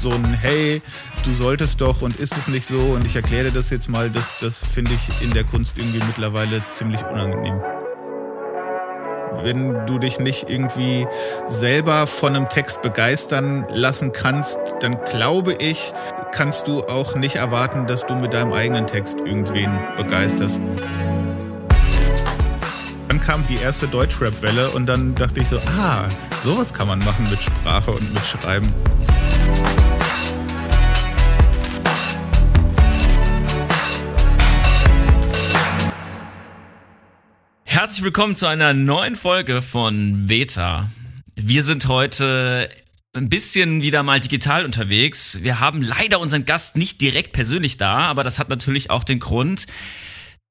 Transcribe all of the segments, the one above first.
so ein Hey, du solltest doch und ist es nicht so und ich erkläre das jetzt mal, das, das finde ich in der Kunst irgendwie mittlerweile ziemlich unangenehm. Wenn du dich nicht irgendwie selber von einem Text begeistern lassen kannst, dann glaube ich, kannst du auch nicht erwarten, dass du mit deinem eigenen Text irgendwen begeisterst. Dann kam die erste Deutschrap-Welle und dann dachte ich so, ah, sowas kann man machen mit Sprache und mit Schreiben. Herzlich willkommen zu einer neuen Folge von Beta. Wir sind heute ein bisschen wieder mal digital unterwegs. Wir haben leider unseren Gast nicht direkt persönlich da, aber das hat natürlich auch den Grund,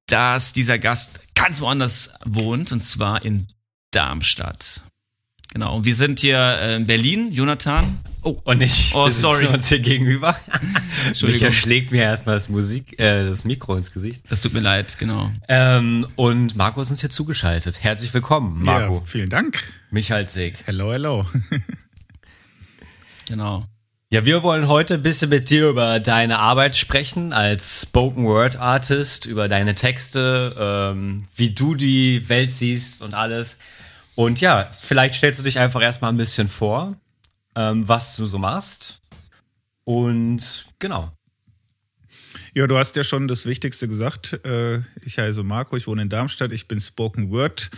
dass dieser Gast ganz woanders wohnt, und zwar in Darmstadt. Genau, wir sind hier in Berlin, Jonathan. Oh, und ich oh, sorry. uns hier gegenüber. Micha schlägt mir erstmal das Musik, äh, das Mikro ins Gesicht. Das tut mir leid, genau. Ähm, und Marco ist uns hier zugeschaltet. Herzlich willkommen, Marco. Ja, vielen Dank. Michael Seg. Hello, hello. genau. Ja, wir wollen heute ein bisschen mit dir über deine Arbeit sprechen als Spoken Word Artist, über deine Texte, ähm, wie du die Welt siehst und alles. Und ja, vielleicht stellst du dich einfach erstmal ein bisschen vor, ähm, was du so machst. Und genau. Ja, du hast ja schon das Wichtigste gesagt. Äh, ich heiße Marco, ich wohne in Darmstadt, ich bin Spoken Word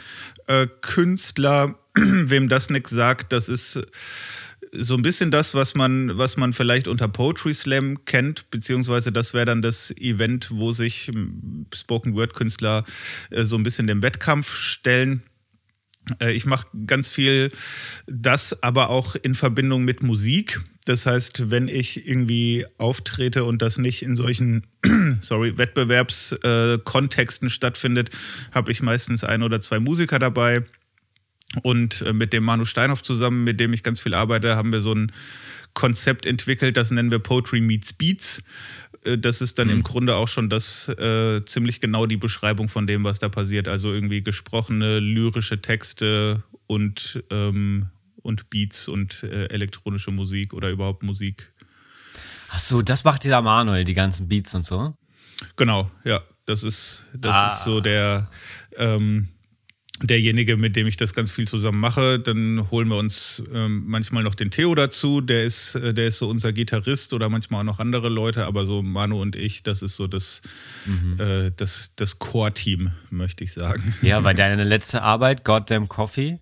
äh, Künstler. Wem das nichts sagt, das ist so ein bisschen das, was man, was man vielleicht unter Poetry Slam kennt, beziehungsweise das wäre dann das Event, wo sich Spoken Word Künstler äh, so ein bisschen dem Wettkampf stellen. Äh, ich mache ganz viel das, aber auch in Verbindung mit Musik. Das heißt, wenn ich irgendwie auftrete und das nicht in solchen sorry, Wettbewerbskontexten äh, stattfindet, habe ich meistens ein oder zwei Musiker dabei. Und äh, mit dem Manu Steinhoff zusammen, mit dem ich ganz viel arbeite, haben wir so ein Konzept entwickelt, das nennen wir Poetry Meets Beats. Äh, das ist dann mhm. im Grunde auch schon das äh, ziemlich genau die Beschreibung von dem, was da passiert. Also irgendwie gesprochene, lyrische Texte und, ähm, und Beats und äh, elektronische Musik oder überhaupt Musik. Ach so, das macht dieser Manuel, die ganzen Beats und so? Genau, ja. Das ist, das ah. ist so der, ähm, derjenige, mit dem ich das ganz viel zusammen mache. Dann holen wir uns ähm, manchmal noch den Theo dazu. Der ist, äh, der ist so unser Gitarrist oder manchmal auch noch andere Leute, aber so Manu und ich, das ist so das, mhm. äh, das, das Core-Team, möchte ich sagen. Ja, weil deine letzte Arbeit, Goddamn Coffee,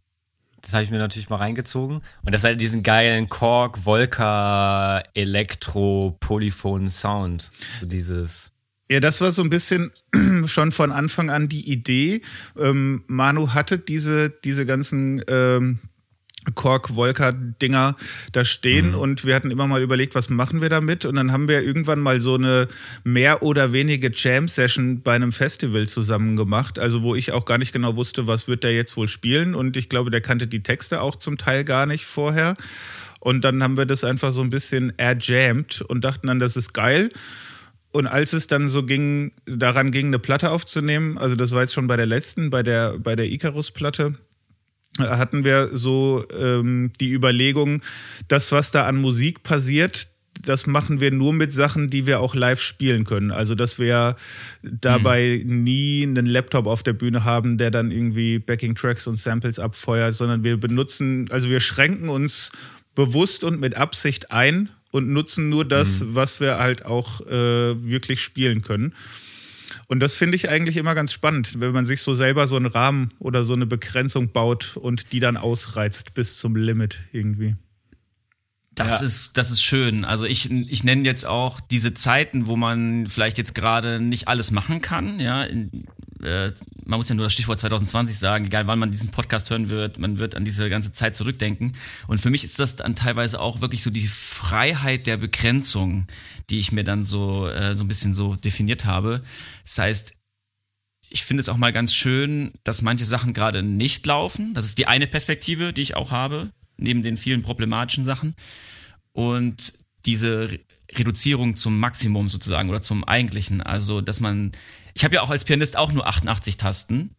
das habe ich mir natürlich mal reingezogen. Und das hat diesen geilen Korg, Volker, Elektro, Polyphon Sound. So dieses. Ja, das war so ein bisschen schon von Anfang an die Idee. Ähm, Manu hatte diese, diese ganzen ähm, Kork-Volker-Dinger da stehen mhm. und wir hatten immer mal überlegt, was machen wir damit? Und dann haben wir irgendwann mal so eine mehr oder weniger Jam-Session bei einem Festival zusammen gemacht, also wo ich auch gar nicht genau wusste, was wird der jetzt wohl spielen. Und ich glaube, der kannte die Texte auch zum Teil gar nicht vorher. Und dann haben wir das einfach so ein bisschen erjammt und dachten dann, das ist geil und als es dann so ging, daran ging, eine Platte aufzunehmen, also das war jetzt schon bei der letzten, bei der, bei der Icarus-Platte, hatten wir so ähm, die Überlegung, das, was da an Musik passiert, das machen wir nur mit Sachen, die wir auch live spielen können. Also, dass wir dabei mhm. nie einen Laptop auf der Bühne haben, der dann irgendwie Backing-Tracks und Samples abfeuert, sondern wir benutzen, also wir schränken uns bewusst und mit Absicht ein und nutzen nur das, mhm. was wir halt auch äh, wirklich spielen können. Und das finde ich eigentlich immer ganz spannend, wenn man sich so selber so einen Rahmen oder so eine Begrenzung baut und die dann ausreizt bis zum Limit irgendwie. Das ja. ist, das ist schön. Also ich, ich nenne jetzt auch diese Zeiten, wo man vielleicht jetzt gerade nicht alles machen kann. Ja, in, äh, man muss ja nur das Stichwort 2020 sagen, egal wann man diesen Podcast hören wird, man wird an diese ganze Zeit zurückdenken. Und für mich ist das dann teilweise auch wirklich so die Freiheit der Begrenzung, die ich mir dann so, äh, so ein bisschen so definiert habe. Das heißt, ich finde es auch mal ganz schön, dass manche Sachen gerade nicht laufen. Das ist die eine Perspektive, die ich auch habe, neben den vielen problematischen Sachen. Und diese Reduzierung zum Maximum sozusagen oder zum eigentlichen. Also, dass man ich habe ja auch als Pianist auch nur 88 Tasten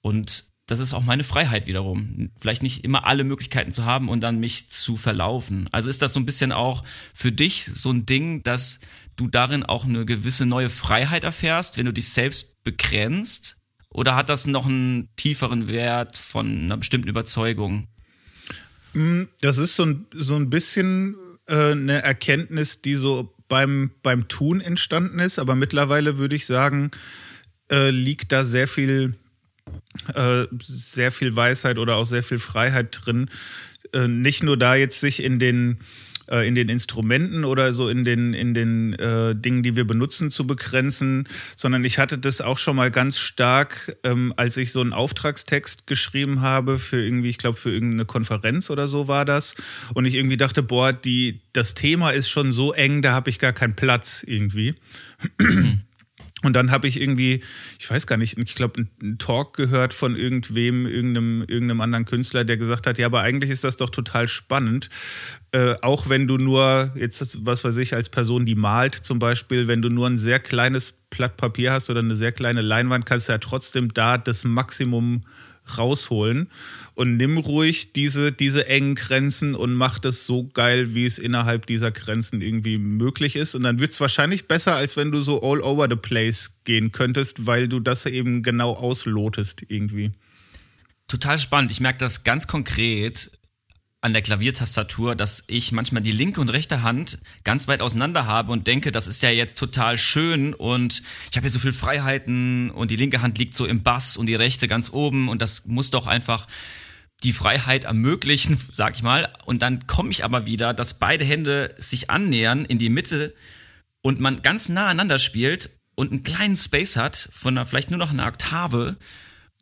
und das ist auch meine Freiheit wiederum. Vielleicht nicht immer alle Möglichkeiten zu haben und dann mich zu verlaufen. Also ist das so ein bisschen auch für dich so ein Ding, dass du darin auch eine gewisse neue Freiheit erfährst, wenn du dich selbst begrenzt? Oder hat das noch einen tieferen Wert von einer bestimmten Überzeugung? Mm, das ist so ein, so ein bisschen äh, eine Erkenntnis, die so beim, beim Tun entstanden ist, aber mittlerweile würde ich sagen, äh, liegt da sehr viel, äh, sehr viel Weisheit oder auch sehr viel Freiheit drin. Äh, nicht nur da jetzt sich in den äh, in den Instrumenten oder so in den, in den äh, Dingen, die wir benutzen, zu begrenzen, sondern ich hatte das auch schon mal ganz stark, ähm, als ich so einen Auftragstext geschrieben habe für irgendwie, ich glaube, für irgendeine Konferenz oder so war das. Und ich irgendwie dachte, boah, die, das Thema ist schon so eng, da habe ich gar keinen Platz irgendwie. Und dann habe ich irgendwie, ich weiß gar nicht, ich glaube, einen Talk gehört von irgendwem, irgendeinem, irgendeinem anderen Künstler, der gesagt hat, ja, aber eigentlich ist das doch total spannend. Äh, auch wenn du nur, jetzt, was weiß ich, als Person, die malt zum Beispiel, wenn du nur ein sehr kleines Blatt Papier hast oder eine sehr kleine Leinwand, kannst du ja trotzdem da das Maximum rausholen und nimm ruhig diese, diese engen Grenzen und mach das so geil, wie es innerhalb dieser Grenzen irgendwie möglich ist. Und dann wird es wahrscheinlich besser, als wenn du so all over the place gehen könntest, weil du das eben genau auslotest irgendwie. Total spannend. Ich merke das ganz konkret an der Klaviertastatur, dass ich manchmal die linke und rechte Hand ganz weit auseinander habe und denke, das ist ja jetzt total schön und ich habe hier so viel Freiheiten und die linke Hand liegt so im Bass und die rechte ganz oben und das muss doch einfach die Freiheit ermöglichen, sag ich mal. Und dann komme ich aber wieder, dass beide Hände sich annähern in die Mitte und man ganz nah aneinander spielt und einen kleinen Space hat von einer, vielleicht nur noch einer Oktave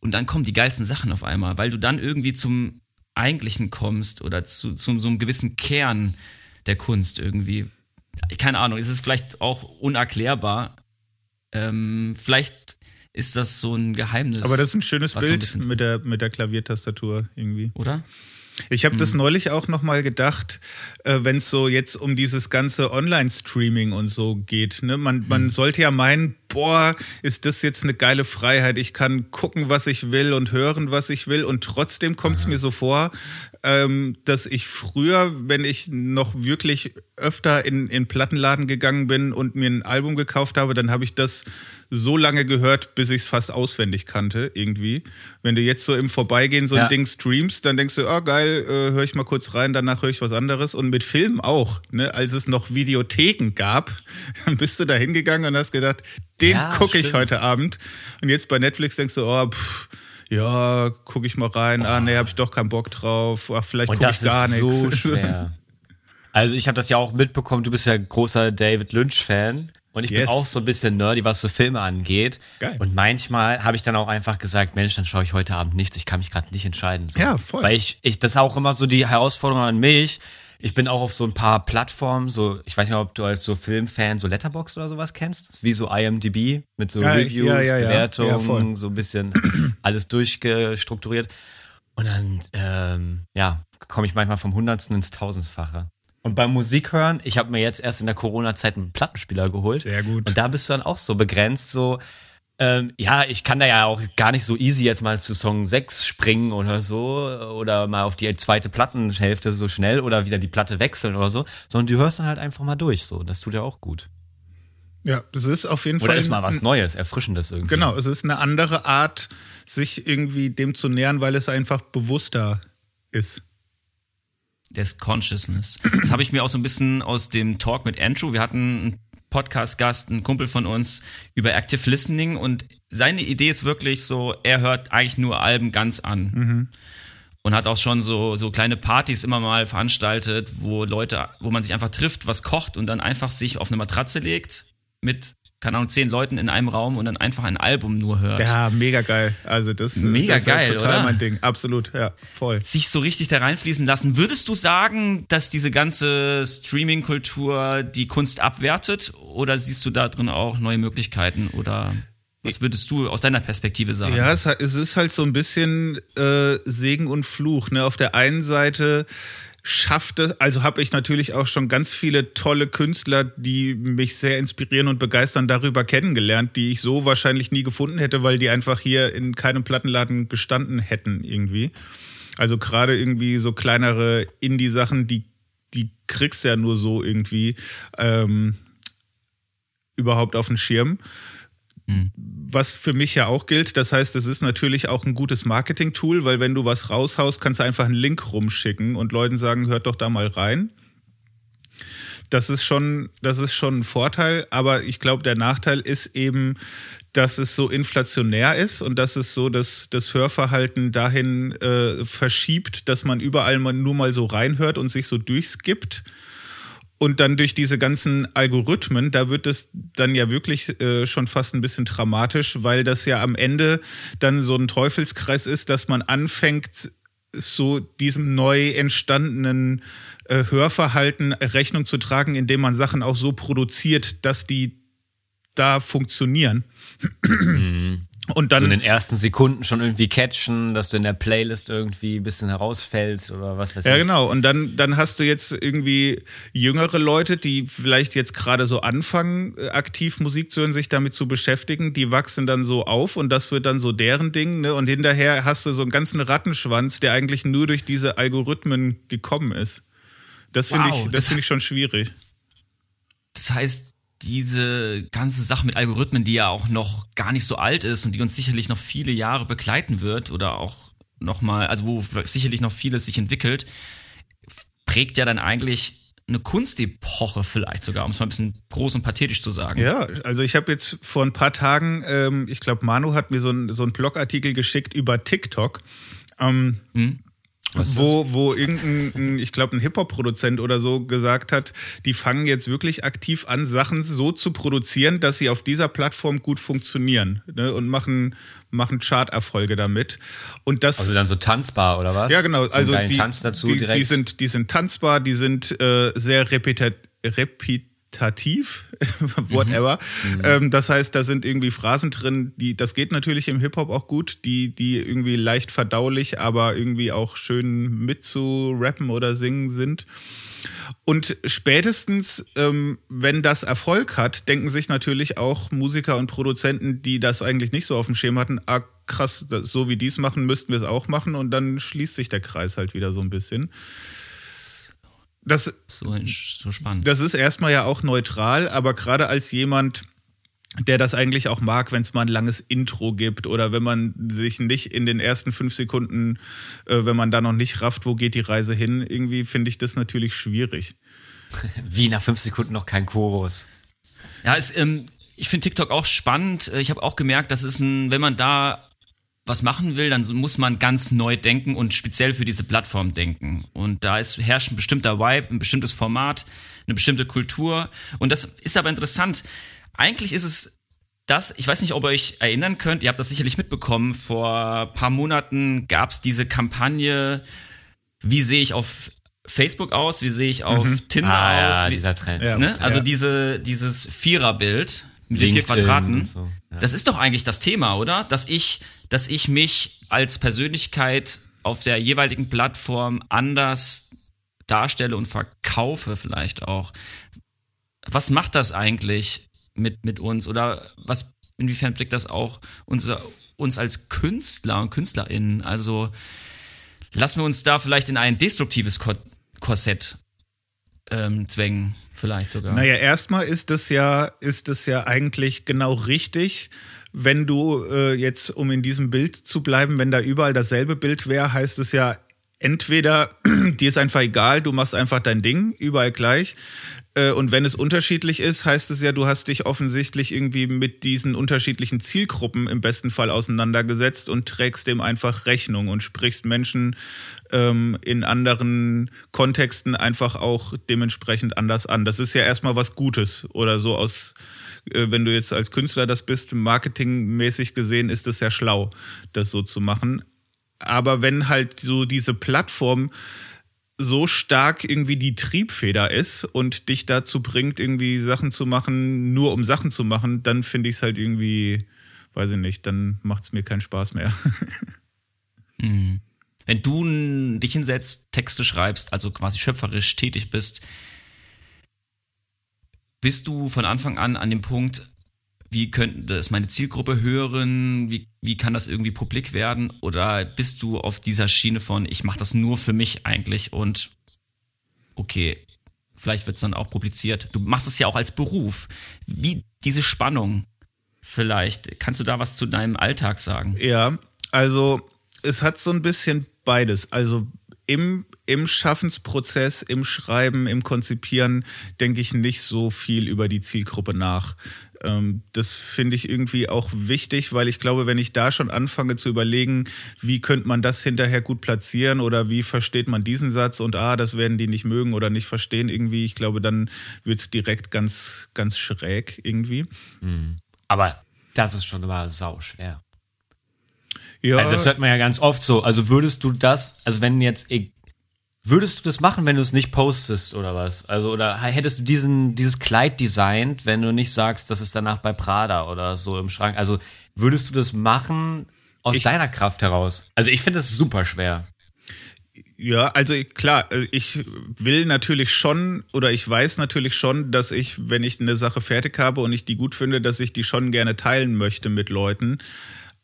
und dann kommen die geilsten Sachen auf einmal, weil du dann irgendwie zum Eigentlichen kommst oder zu, zu so einem gewissen Kern der Kunst irgendwie. Keine Ahnung, ist es vielleicht auch unerklärbar. Ähm, vielleicht ist das so ein Geheimnis. Aber das ist ein schönes Bild ein mit, der, mit der Klaviertastatur irgendwie. Oder? Ich habe das hm. neulich auch nochmal gedacht, äh, wenn es so jetzt um dieses ganze Online-Streaming und so geht. Ne? Man, man hm. sollte ja meinen, boah, ist das jetzt eine geile Freiheit. Ich kann gucken, was ich will und hören, was ich will. Und trotzdem kommt es mir so vor, ähm, dass ich früher, wenn ich noch wirklich öfter in, in Plattenladen gegangen bin und mir ein Album gekauft habe, dann habe ich das so lange gehört, bis ich es fast auswendig kannte, irgendwie. Wenn du jetzt so im Vorbeigehen so ein ja. Ding streamst, dann denkst du, oh geil, äh, höre ich mal kurz rein, danach höre ich was anderes. Und mit Filmen auch, ne? als es noch Videotheken gab, dann bist du da hingegangen und hast gedacht, den ja, gucke ich heute Abend. Und jetzt bei Netflix denkst du, oh, pff, ja, gucke ich mal rein. Oh. Ah, nee, habe ich doch keinen Bock drauf. Ach, vielleicht gucke ich gar nichts. So schwer. Also ich habe das ja auch mitbekommen, du bist ja großer David Lynch-Fan. Und ich yes. bin auch so ein bisschen nerdy, was so Filme angeht. Geil. Und manchmal habe ich dann auch einfach gesagt, Mensch, dann schaue ich heute Abend nichts. Ich kann mich gerade nicht entscheiden. So. Ja, voll. Weil ich, ich, das ist auch immer so die Herausforderung an mich. Ich bin auch auf so ein paar Plattformen, so, ich weiß nicht, ob du als so Filmfan so Letterbox oder sowas kennst, wie so IMDb mit so ja, Reviews, ja, ja, Bewertungen, so ein bisschen alles durchgestrukturiert. Und dann, ähm, ja, komme ich manchmal vom Hundertsten ins Tausendfache. Und beim Musikhören, ich habe mir jetzt erst in der Corona-Zeit einen Plattenspieler geholt. Sehr gut. Und da bist du dann auch so begrenzt, so, ähm, ja, ich kann da ja auch gar nicht so easy jetzt mal zu Song 6 springen oder so oder mal auf die zweite Plattenhälfte so schnell oder wieder die Platte wechseln oder so, sondern du hörst dann halt einfach mal durch, so. Das tut ja auch gut. Ja, das ist auf jeden Oder Fall. Oder ist mal was Neues, Erfrischendes irgendwie. Genau, es ist eine andere Art, sich irgendwie dem zu nähern, weil es einfach bewusster ist des Consciousness. Das habe ich mir auch so ein bisschen aus dem Talk mit Andrew. Wir hatten einen Podcast-Gast, einen Kumpel von uns, über Active Listening und seine Idee ist wirklich so, er hört eigentlich nur Alben ganz an. Mhm. Und hat auch schon so, so kleine Partys immer mal veranstaltet, wo Leute, wo man sich einfach trifft, was kocht und dann einfach sich auf eine Matratze legt mit keine Ahnung, zehn Leuten in einem Raum und dann einfach ein Album nur hört. Ja, mega geil. Also das, mega das geil, ist total oder? mein Ding. Absolut, ja, voll. Sich so richtig da reinfließen lassen. Würdest du sagen, dass diese ganze Streaming-Kultur die Kunst abwertet oder siehst du da drin auch neue Möglichkeiten oder was würdest du aus deiner Perspektive sagen? Ja, es, es ist halt so ein bisschen äh, Segen und Fluch. Ne? Auf der einen Seite schafft es, also habe ich natürlich auch schon ganz viele tolle Künstler, die mich sehr inspirieren und begeistern, darüber kennengelernt, die ich so wahrscheinlich nie gefunden hätte, weil die einfach hier in keinem Plattenladen gestanden hätten irgendwie. Also gerade irgendwie so kleinere Indie-Sachen, die, die kriegst ja nur so irgendwie ähm, überhaupt auf den Schirm. Mhm. Was für mich ja auch gilt, das heißt, es ist natürlich auch ein gutes Marketing-Tool, weil wenn du was raushaust, kannst du einfach einen Link rumschicken und Leuten sagen, hört doch da mal rein. Das ist schon, das ist schon ein Vorteil, aber ich glaube, der Nachteil ist eben, dass es so inflationär ist und dass es so das, das Hörverhalten dahin äh, verschiebt, dass man überall nur mal so reinhört und sich so durchskippt. Und dann durch diese ganzen Algorithmen, da wird es dann ja wirklich äh, schon fast ein bisschen dramatisch, weil das ja am Ende dann so ein Teufelskreis ist, dass man anfängt, so diesem neu entstandenen äh, Hörverhalten Rechnung zu tragen, indem man Sachen auch so produziert, dass die da funktionieren. Und dann so in den ersten Sekunden schon irgendwie catchen, dass du in der Playlist irgendwie ein bisschen herausfällst oder was weiß ich. Ja, genau. Und dann, dann hast du jetzt irgendwie jüngere Leute, die vielleicht jetzt gerade so anfangen, äh, aktiv Musik zu hören, sich damit zu beschäftigen. Die wachsen dann so auf und das wird dann so deren Ding. Ne? Und hinterher hast du so einen ganzen Rattenschwanz, der eigentlich nur durch diese Algorithmen gekommen ist. Das finde wow, ich, das finde ich schon schwierig. Das heißt, diese ganze Sache mit Algorithmen, die ja auch noch gar nicht so alt ist und die uns sicherlich noch viele Jahre begleiten wird oder auch noch mal, also wo sicherlich noch vieles sich entwickelt, prägt ja dann eigentlich eine Kunstepoche vielleicht sogar, um es mal ein bisschen groß und pathetisch zu sagen. Ja, also ich habe jetzt vor ein paar Tagen, ähm, ich glaube, Manu hat mir so, ein, so einen Blogartikel geschickt über TikTok. Ähm, wo, wo irgendein, ich glaube, ein Hip-Hop-Produzent oder so gesagt hat, die fangen jetzt wirklich aktiv an, Sachen so zu produzieren, dass sie auf dieser Plattform gut funktionieren ne, und machen, machen Chart-Erfolge damit. Und das, also dann so tanzbar oder was? Ja, genau. So also die, Tanz dazu die, direkt. die, sind, die sind tanzbar, die sind äh, sehr repetat, repetat meditativ, whatever. Mhm. Ähm, das heißt, da sind irgendwie Phrasen drin, die, das geht natürlich im Hip-Hop auch gut, die, die irgendwie leicht verdaulich, aber irgendwie auch schön mitzurappen oder singen sind. Und spätestens, ähm, wenn das Erfolg hat, denken sich natürlich auch Musiker und Produzenten, die das eigentlich nicht so auf dem Schirm hatten, ah, krass, so wie die es machen, müssten wir es auch machen und dann schließt sich der Kreis halt wieder so ein bisschen. Das, so, so spannend. Das ist erstmal ja auch neutral, aber gerade als jemand, der das eigentlich auch mag, wenn es mal ein langes Intro gibt oder wenn man sich nicht in den ersten fünf Sekunden, äh, wenn man da noch nicht rafft, wo geht die Reise hin, irgendwie finde ich das natürlich schwierig. Wie nach fünf Sekunden noch kein Chorus. Ja, es, ähm, ich finde TikTok auch spannend. Ich habe auch gemerkt, das ist ein, wenn man da was machen will, dann muss man ganz neu denken und speziell für diese Plattform denken. Und da ist, herrscht ein bestimmter Vibe, ein bestimmtes Format, eine bestimmte Kultur. Und das ist aber interessant. Eigentlich ist es das, ich weiß nicht, ob ihr euch erinnern könnt, ihr habt das sicherlich mitbekommen, vor paar Monaten gab es diese Kampagne, wie sehe ich auf Facebook aus, wie sehe ich auf mhm. Tinder ah, aus. Ja, wie, dieser Trend. Ne? Also ja. diese, dieses Viererbild mit den vier Quadraten. So. Ja. Das ist doch eigentlich das Thema, oder? Dass ich, dass ich mich als Persönlichkeit auf der jeweiligen Plattform anders darstelle und verkaufe vielleicht auch. Was macht das eigentlich mit, mit uns? Oder was, inwiefern blickt das auch unser, uns als Künstler und KünstlerInnen? Also lassen wir uns da vielleicht in ein destruktives Korsett ähm, zwängen, vielleicht sogar. Naja, erstmal ist das ja, ist das ja eigentlich genau richtig. Wenn du äh, jetzt, um in diesem Bild zu bleiben, wenn da überall dasselbe Bild wäre, heißt es ja, entweder dir ist einfach egal, du machst einfach dein Ding, überall gleich. Äh, und wenn es unterschiedlich ist, heißt es ja, du hast dich offensichtlich irgendwie mit diesen unterschiedlichen Zielgruppen im besten Fall auseinandergesetzt und trägst dem einfach Rechnung und sprichst Menschen ähm, in anderen Kontexten einfach auch dementsprechend anders an. Das ist ja erstmal was Gutes oder so aus äh, wenn du jetzt als Künstler das bist, marketingmäßig gesehen, ist es ja schlau, das so zu machen. Aber wenn halt so diese Plattform so stark irgendwie die Triebfeder ist und dich dazu bringt, irgendwie Sachen zu machen, nur um Sachen zu machen, dann finde ich es halt irgendwie, weiß ich nicht, dann macht es mir keinen Spaß mehr. mhm. Wenn du dich hinsetzt, Texte schreibst, also quasi schöpferisch tätig bist, bist du von Anfang an an dem Punkt, wie könnte das meine Zielgruppe hören? Wie, wie kann das irgendwie publik werden? Oder bist du auf dieser Schiene von, ich mache das nur für mich eigentlich und okay, vielleicht wird es dann auch publiziert. Du machst es ja auch als Beruf. Wie diese Spannung vielleicht. Kannst du da was zu deinem Alltag sagen? Ja, also es hat so ein bisschen beides. Also im, im Schaffensprozess, im Schreiben, im Konzipieren denke ich nicht so viel über die Zielgruppe nach. Ähm, das finde ich irgendwie auch wichtig, weil ich glaube, wenn ich da schon anfange zu überlegen, wie könnte man das hinterher gut platzieren oder wie versteht man diesen Satz und ah, das werden die nicht mögen oder nicht verstehen irgendwie, ich glaube, dann wird es direkt ganz, ganz schräg irgendwie. Mhm. Aber das ist schon immer sau schwer. Ja. Also das hört man ja ganz oft so. Also würdest du das, also wenn jetzt Würdest du das machen, wenn du es nicht postest oder was? Also, oder hättest du diesen, dieses Kleid designt, wenn du nicht sagst, das ist danach bei Prada oder so im Schrank? Also, würdest du das machen aus ich, deiner Kraft heraus? Also, ich finde das super schwer. Ja, also klar, ich will natürlich schon oder ich weiß natürlich schon, dass ich, wenn ich eine Sache fertig habe und ich die gut finde, dass ich die schon gerne teilen möchte mit Leuten.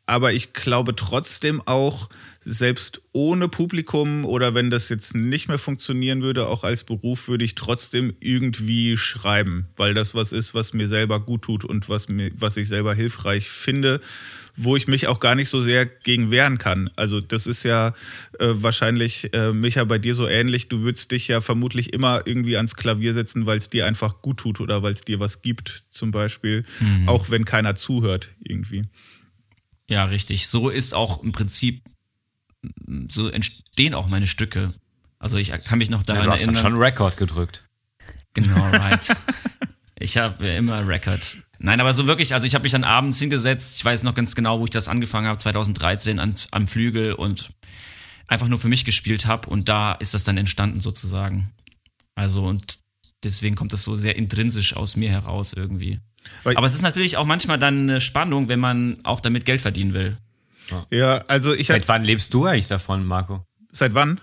Aber ich glaube trotzdem auch, selbst ohne Publikum oder wenn das jetzt nicht mehr funktionieren würde, auch als Beruf, würde ich trotzdem irgendwie schreiben, weil das was ist, was mir selber gut tut und was mir, was ich selber hilfreich finde, wo ich mich auch gar nicht so sehr gegen wehren kann. Also das ist ja äh, wahrscheinlich, äh, Micha, bei dir so ähnlich. Du würdest dich ja vermutlich immer irgendwie ans Klavier setzen, weil es dir einfach gut tut oder weil es dir was gibt, zum Beispiel, mhm. auch wenn keiner zuhört irgendwie. Ja, richtig. So ist auch im Prinzip so entstehen auch meine Stücke. Also ich kann mich noch daran ja, du hast erinnern. schon Record gedrückt. Genau, right. ich habe ja immer Record. Nein, aber so wirklich, also ich habe mich dann abends hingesetzt, ich weiß noch ganz genau, wo ich das angefangen habe, 2013 an, am Flügel und einfach nur für mich gespielt habe und da ist das dann entstanden sozusagen. Also und deswegen kommt das so sehr intrinsisch aus mir heraus irgendwie. Weil aber es ist natürlich auch manchmal dann eine Spannung, wenn man auch damit Geld verdienen will. Ja, also ich. Seit wann lebst du eigentlich davon, Marco? Seit wann?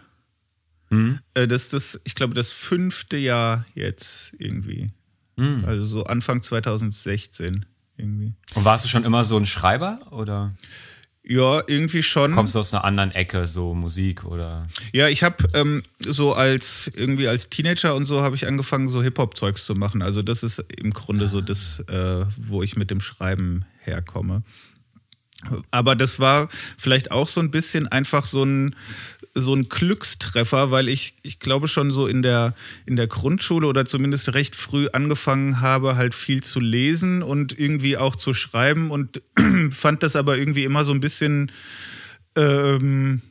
Hm? Äh, das ist das, ich glaube, das fünfte Jahr jetzt irgendwie. Hm. Also so Anfang 2016 irgendwie. Und warst du schon immer so ein Schreiber oder? Ja, irgendwie schon. Kommst du aus einer anderen Ecke, so Musik oder? Ja, ich habe ähm, so als irgendwie als Teenager und so habe ich angefangen, so Hip-Hop-Zeugs zu machen. Also das ist im Grunde ah. so das, äh, wo ich mit dem Schreiben herkomme. Aber das war vielleicht auch so ein bisschen einfach so ein, so ein Glückstreffer, weil ich, ich glaube schon so in der, in der Grundschule oder zumindest recht früh angefangen habe, halt viel zu lesen und irgendwie auch zu schreiben und fand das aber irgendwie immer so ein bisschen, ähm,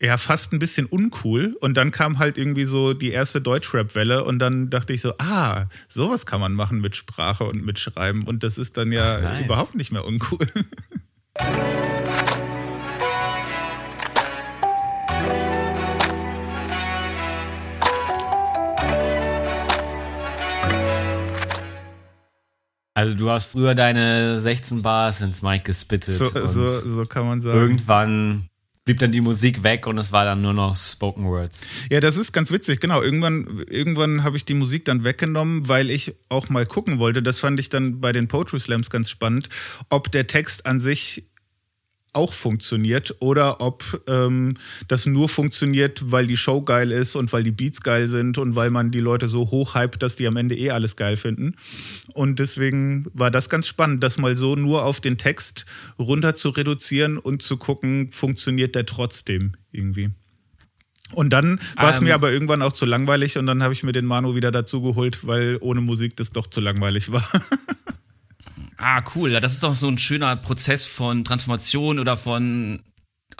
ja, fast ein bisschen uncool. Und dann kam halt irgendwie so die erste Deutschrap-Welle und dann dachte ich so, ah, sowas kann man machen mit Sprache und mit Schreiben und das ist dann ja Ach, nice. überhaupt nicht mehr uncool. Also du hast früher deine 16 Bars ins Mic gespittet. So, so, so kann man sagen. Irgendwann blieb dann die Musik weg und es war dann nur noch Spoken Words. Ja, das ist ganz witzig, genau. Irgendwann, irgendwann habe ich die Musik dann weggenommen, weil ich auch mal gucken wollte. Das fand ich dann bei den Poetry Slams ganz spannend, ob der Text an sich auch funktioniert oder ob ähm, das nur funktioniert, weil die Show geil ist und weil die Beats geil sind und weil man die Leute so hoch hypt, dass die am Ende eh alles geil finden. Und deswegen war das ganz spannend, das mal so nur auf den Text runter zu reduzieren und zu gucken, funktioniert der trotzdem irgendwie. Und dann war es um, mir ähm. aber irgendwann auch zu langweilig und dann habe ich mir den Manu wieder dazu geholt, weil ohne Musik das doch zu langweilig war. ah, cool, das ist doch so ein schöner Prozess von Transformation oder von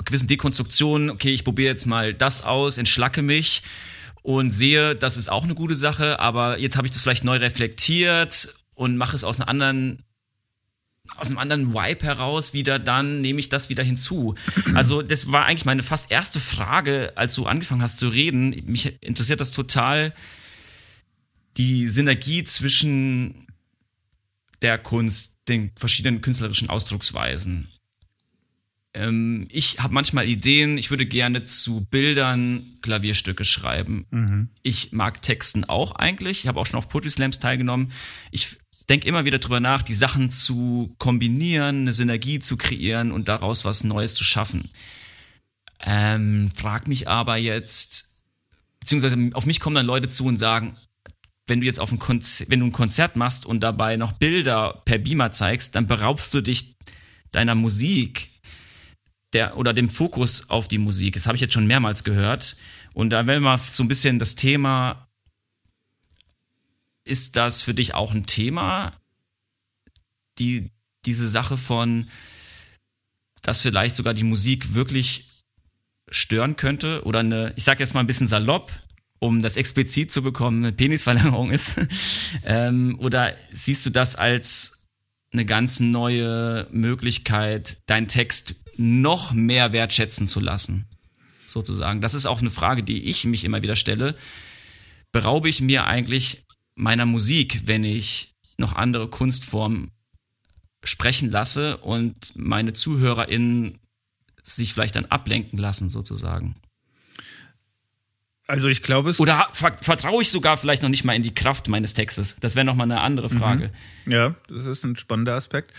gewissen Dekonstruktionen. Okay, ich probiere jetzt mal das aus, entschlacke mich und sehe, das ist auch eine gute Sache, aber jetzt habe ich das vielleicht neu reflektiert und mache es aus einer anderen aus einem anderen Vibe heraus wieder, dann nehme ich das wieder hinzu. Also das war eigentlich meine fast erste Frage, als du angefangen hast zu reden. Mich interessiert das total, die Synergie zwischen der Kunst, den verschiedenen künstlerischen Ausdrucksweisen. ähm, ich habe manchmal Ideen, ich würde gerne zu Bildern Klavierstücke schreiben. Mhm. Ich mag Texten auch eigentlich. Ich habe auch schon auf Poetry Slams teilgenommen. Ich denke immer wieder drüber nach, die Sachen zu kombinieren, eine Synergie zu kreieren und daraus was Neues zu schaffen. Ähm, frag mich aber jetzt, beziehungsweise auf mich kommen dann Leute zu und sagen, wenn du jetzt auf ein Konzert, wenn du ein Konzert machst und dabei noch Bilder per Beamer zeigst, dann beraubst du dich deiner Musik der, oder dem Fokus auf die Musik. Das habe ich jetzt schon mehrmals gehört. Und da wäre mal so ein bisschen das Thema, ist das für dich auch ein Thema? Die, diese Sache von, dass vielleicht sogar die Musik wirklich stören könnte oder eine, ich sage jetzt mal ein bisschen salopp, um das explizit zu bekommen, eine Penisverlängerung ist? ähm, oder siehst du das als eine ganz neue Möglichkeit, deinen Text noch mehr wertschätzen zu lassen? Sozusagen. Das ist auch eine Frage, die ich mich immer wieder stelle. Beraube ich mir eigentlich meiner Musik, wenn ich noch andere Kunstformen sprechen lasse und meine ZuhörerInnen sich vielleicht dann ablenken lassen, sozusagen? Also ich glaube es. Oder vertraue ich sogar vielleicht noch nicht mal in die Kraft meines Textes? Das wäre nochmal eine andere mhm. Frage. Mhm. Ja, das ist ein spannender Aspekt.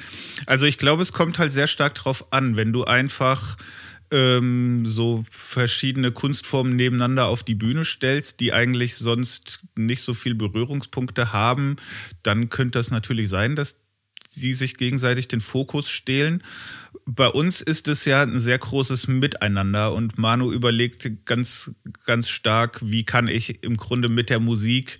Also ich glaube, es kommt halt sehr stark drauf an, wenn du einfach ähm, so verschiedene Kunstformen nebeneinander auf die Bühne stellst, die eigentlich sonst nicht so viel Berührungspunkte haben, dann könnte das natürlich sein, dass die sich gegenseitig den Fokus stehlen. Bei uns ist es ja ein sehr großes Miteinander und Manu überlegt ganz, ganz stark, wie kann ich im Grunde mit der Musik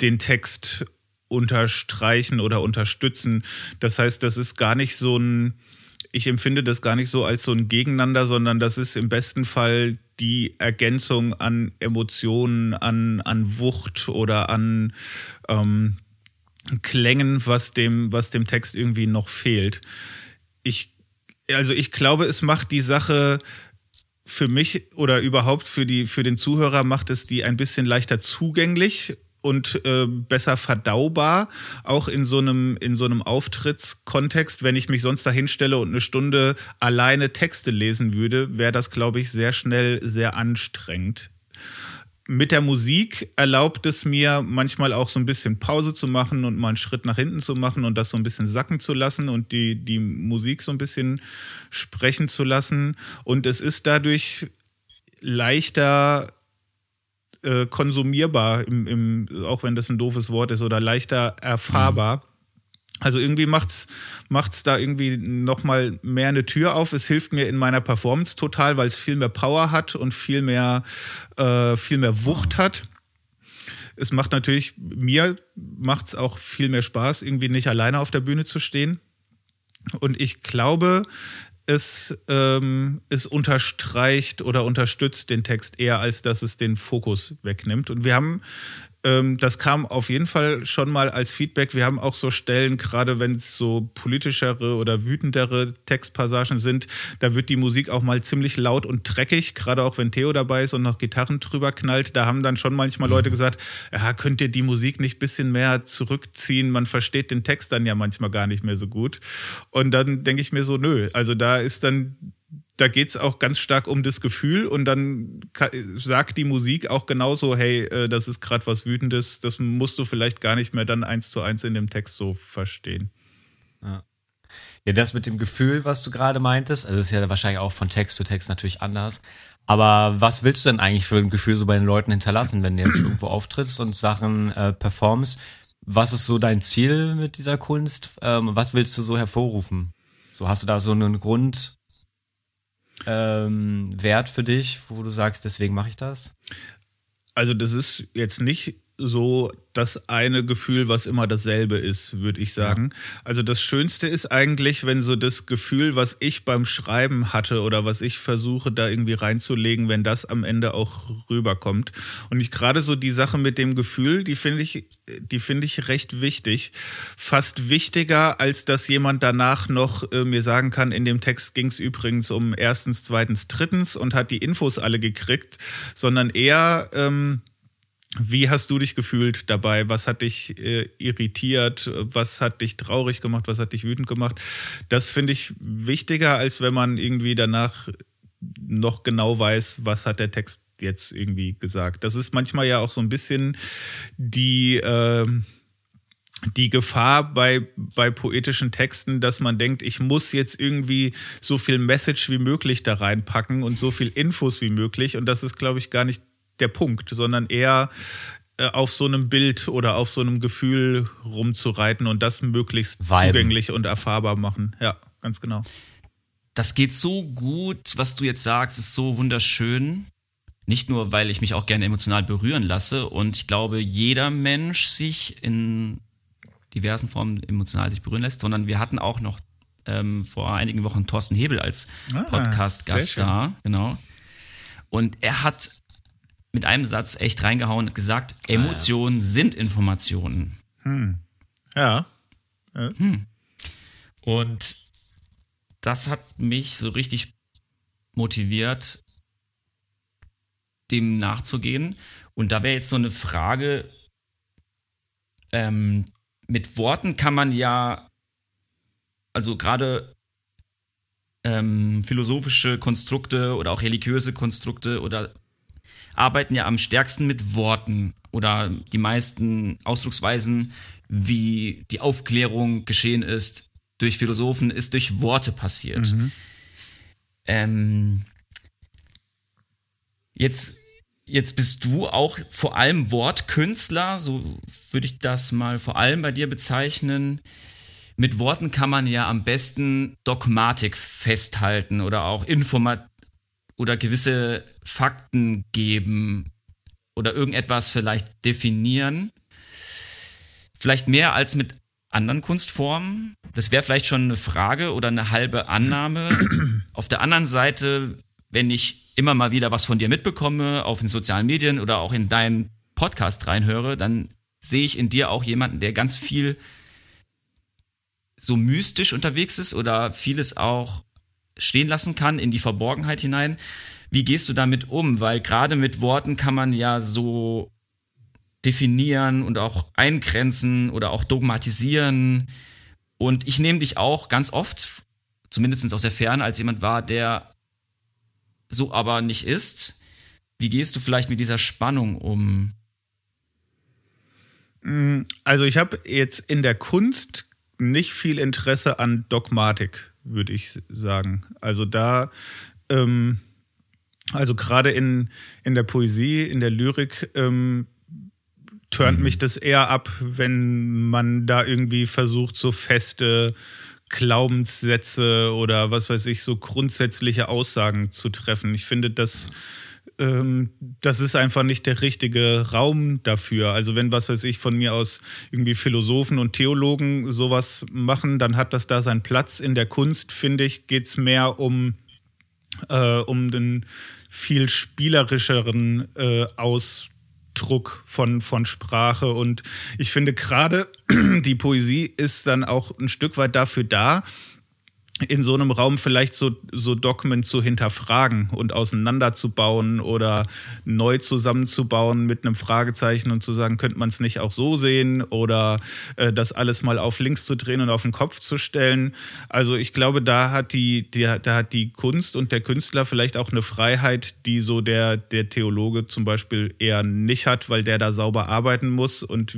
den Text unterstreichen oder unterstützen. Das heißt, das ist gar nicht so ein, ich empfinde das gar nicht so als so ein Gegeneinander, sondern das ist im besten Fall die Ergänzung an Emotionen, an, an Wucht oder an ähm, Klängen, was dem, was dem Text irgendwie noch fehlt. Ich, also ich glaube, es macht die Sache für mich oder überhaupt für die, für den Zuhörer macht es die ein bisschen leichter zugänglich und äh, besser verdaubar, auch in so einem in so einem Auftrittskontext. Wenn ich mich sonst da hinstelle und eine Stunde alleine Texte lesen würde, wäre das, glaube ich, sehr schnell sehr anstrengend mit der Musik erlaubt es mir manchmal auch so ein bisschen Pause zu machen und mal einen Schritt nach hinten zu machen und das so ein bisschen sacken zu lassen und die, die Musik so ein bisschen sprechen zu lassen. Und es ist dadurch leichter äh, konsumierbar, im, im, auch wenn das ein doofes Wort ist, oder leichter erfahrbar. Mhm also irgendwie macht's macht's da irgendwie noch mal mehr eine Tür auf. Es hilft mir in meiner Performance total, weil es viel mehr Power hat und viel mehr äh, viel mehr Wucht hat. Es macht natürlich mir macht's auch viel mehr Spaß, irgendwie nicht alleine auf der Bühne zu stehen. Und ich glaube, es, ähm, es unterstreicht oder unterstützt den Text eher, als dass es den Fokus wegnimmt. Und wir haben das kam auf jeden Fall schon mal als Feedback. Wir haben auch so Stellen, gerade wenn es so politischere oder wütendere Textpassagen sind, da wird die Musik auch mal ziemlich laut und dreckig, gerade auch wenn Theo dabei ist und noch Gitarren drüber knallt. Da haben dann schon manchmal Leute mhm. gesagt, ja, könnt ihr die Musik nicht ein bisschen mehr zurückziehen? Man versteht den Text dann ja manchmal gar nicht mehr so gut. Und dann denke ich mir so, nö, also da ist dann da geht es auch ganz stark um das Gefühl und dann sagt die Musik auch genauso, hey, äh, das ist gerade was Wütendes, das musst du vielleicht gar nicht mehr dann eins zu eins in dem Text so verstehen. Ja. Ja, das mit dem Gefühl, was du gerade meintest, also das ist ja wahrscheinlich auch von Text zu Text natürlich anders. Aber was willst du denn eigentlich für ein Gefühl so bei den Leuten hinterlassen, wenn du jetzt irgendwo auftrittst und Sachen äh, performst? Was ist so dein Ziel mit dieser Kunst? Ähm, was willst du so hervorrufen? So hast du da so einen Grund, ähm, Wert für dich, wo du sagst, deswegen mache ich das? Also das ist jetzt nicht so das eine Gefühl, was immer dasselbe ist, würde ich sagen. Ja. Also das Schönste ist eigentlich, wenn so das Gefühl, was ich beim Schreiben hatte oder was ich versuche da irgendwie reinzulegen, wenn das am Ende auch rüberkommt. Und ich gerade so die Sache mit dem Gefühl, die finde ich, die finde ich recht wichtig. Fast wichtiger, als dass jemand danach noch äh, mir sagen kann, in dem Text ging es übrigens um erstens, zweitens, drittens und hat die Infos alle gekriegt, sondern eher, ähm, wie hast du dich gefühlt dabei? Was hat dich äh, irritiert? Was hat dich traurig gemacht? Was hat dich wütend gemacht? Das finde ich wichtiger, als wenn man irgendwie danach noch genau weiß, was hat der Text jetzt irgendwie gesagt. Das ist manchmal ja auch so ein bisschen die, äh, die Gefahr bei, bei poetischen Texten, dass man denkt, ich muss jetzt irgendwie so viel Message wie möglich da reinpacken und so viel Infos wie möglich. Und das ist, glaube ich, gar nicht der Punkt, sondern eher äh, auf so einem Bild oder auf so einem Gefühl rumzureiten und das möglichst Viben. zugänglich und erfahrbar machen. Ja, ganz genau. Das geht so gut, was du jetzt sagst, ist so wunderschön. Nicht nur, weil ich mich auch gerne emotional berühren lasse und ich glaube, jeder Mensch sich in diversen Formen emotional sich berühren lässt, sondern wir hatten auch noch ähm, vor einigen Wochen Thorsten Hebel als ah, Podcast-Gast da. Genau. Und er hat mit einem Satz echt reingehauen und gesagt, Emotionen ah, ja. sind Informationen. Hm. Ja. ja. Hm. Und das hat mich so richtig motiviert, dem nachzugehen. Und da wäre jetzt so eine Frage, ähm, mit Worten kann man ja, also gerade ähm, philosophische Konstrukte oder auch religiöse Konstrukte oder arbeiten ja am stärksten mit Worten oder die meisten Ausdrucksweisen, wie die Aufklärung geschehen ist durch Philosophen, ist durch Worte passiert. Mhm. Ähm, jetzt, jetzt bist du auch vor allem Wortkünstler, so würde ich das mal vor allem bei dir bezeichnen. Mit Worten kann man ja am besten Dogmatik festhalten oder auch Informat oder gewisse Fakten geben oder irgendetwas vielleicht definieren. Vielleicht mehr als mit anderen Kunstformen. Das wäre vielleicht schon eine Frage oder eine halbe Annahme. Auf der anderen Seite, wenn ich immer mal wieder was von dir mitbekomme, auf den sozialen Medien oder auch in deinen Podcast reinhöre, dann sehe ich in dir auch jemanden, der ganz viel so mystisch unterwegs ist oder vieles auch stehen lassen kann in die Verborgenheit hinein. Wie gehst du damit um? Weil gerade mit Worten kann man ja so definieren und auch eingrenzen oder auch dogmatisieren. Und ich nehme dich auch ganz oft, zumindest aus der Ferne, als jemand war, der so aber nicht ist. Wie gehst du vielleicht mit dieser Spannung um? Mm, also ich habe jetzt in der Kunst nicht viel Interesse an Dogmatik würde ich sagen. Also da, ähm, also gerade in, in der Poesie, in der Lyrik, ähm, turnt mhm. mich das eher ab, wenn man da irgendwie versucht, so feste Glaubenssätze oder was weiß ich, so grundsätzliche Aussagen zu treffen. Ich finde, das. Ja ähm, das ist einfach nicht der richtige Raum dafür. Also wenn, was weiß ich, von mir aus irgendwie Philosophen und Theologen sowas machen, dann hat das da seinen Platz. In der Kunst, finde ich, geht es mehr um, äh, um den viel spielerischeren äh, Ausdruck von, von Sprache. Und ich finde gerade die Poesie ist dann auch ein Stück weit dafür da, in so einem Raum vielleicht so, so Dogmen zu hinterfragen und auseinanderzubauen oder neu zusammenzubauen mit einem Fragezeichen und zu sagen, könnte man es nicht auch so sehen oder äh, das alles mal auf links zu drehen und auf den Kopf zu stellen. Also ich glaube, da hat die, die, da hat die Kunst und der Künstler vielleicht auch eine Freiheit, die so der, der Theologe zum Beispiel eher nicht hat, weil der da sauber arbeiten muss. Und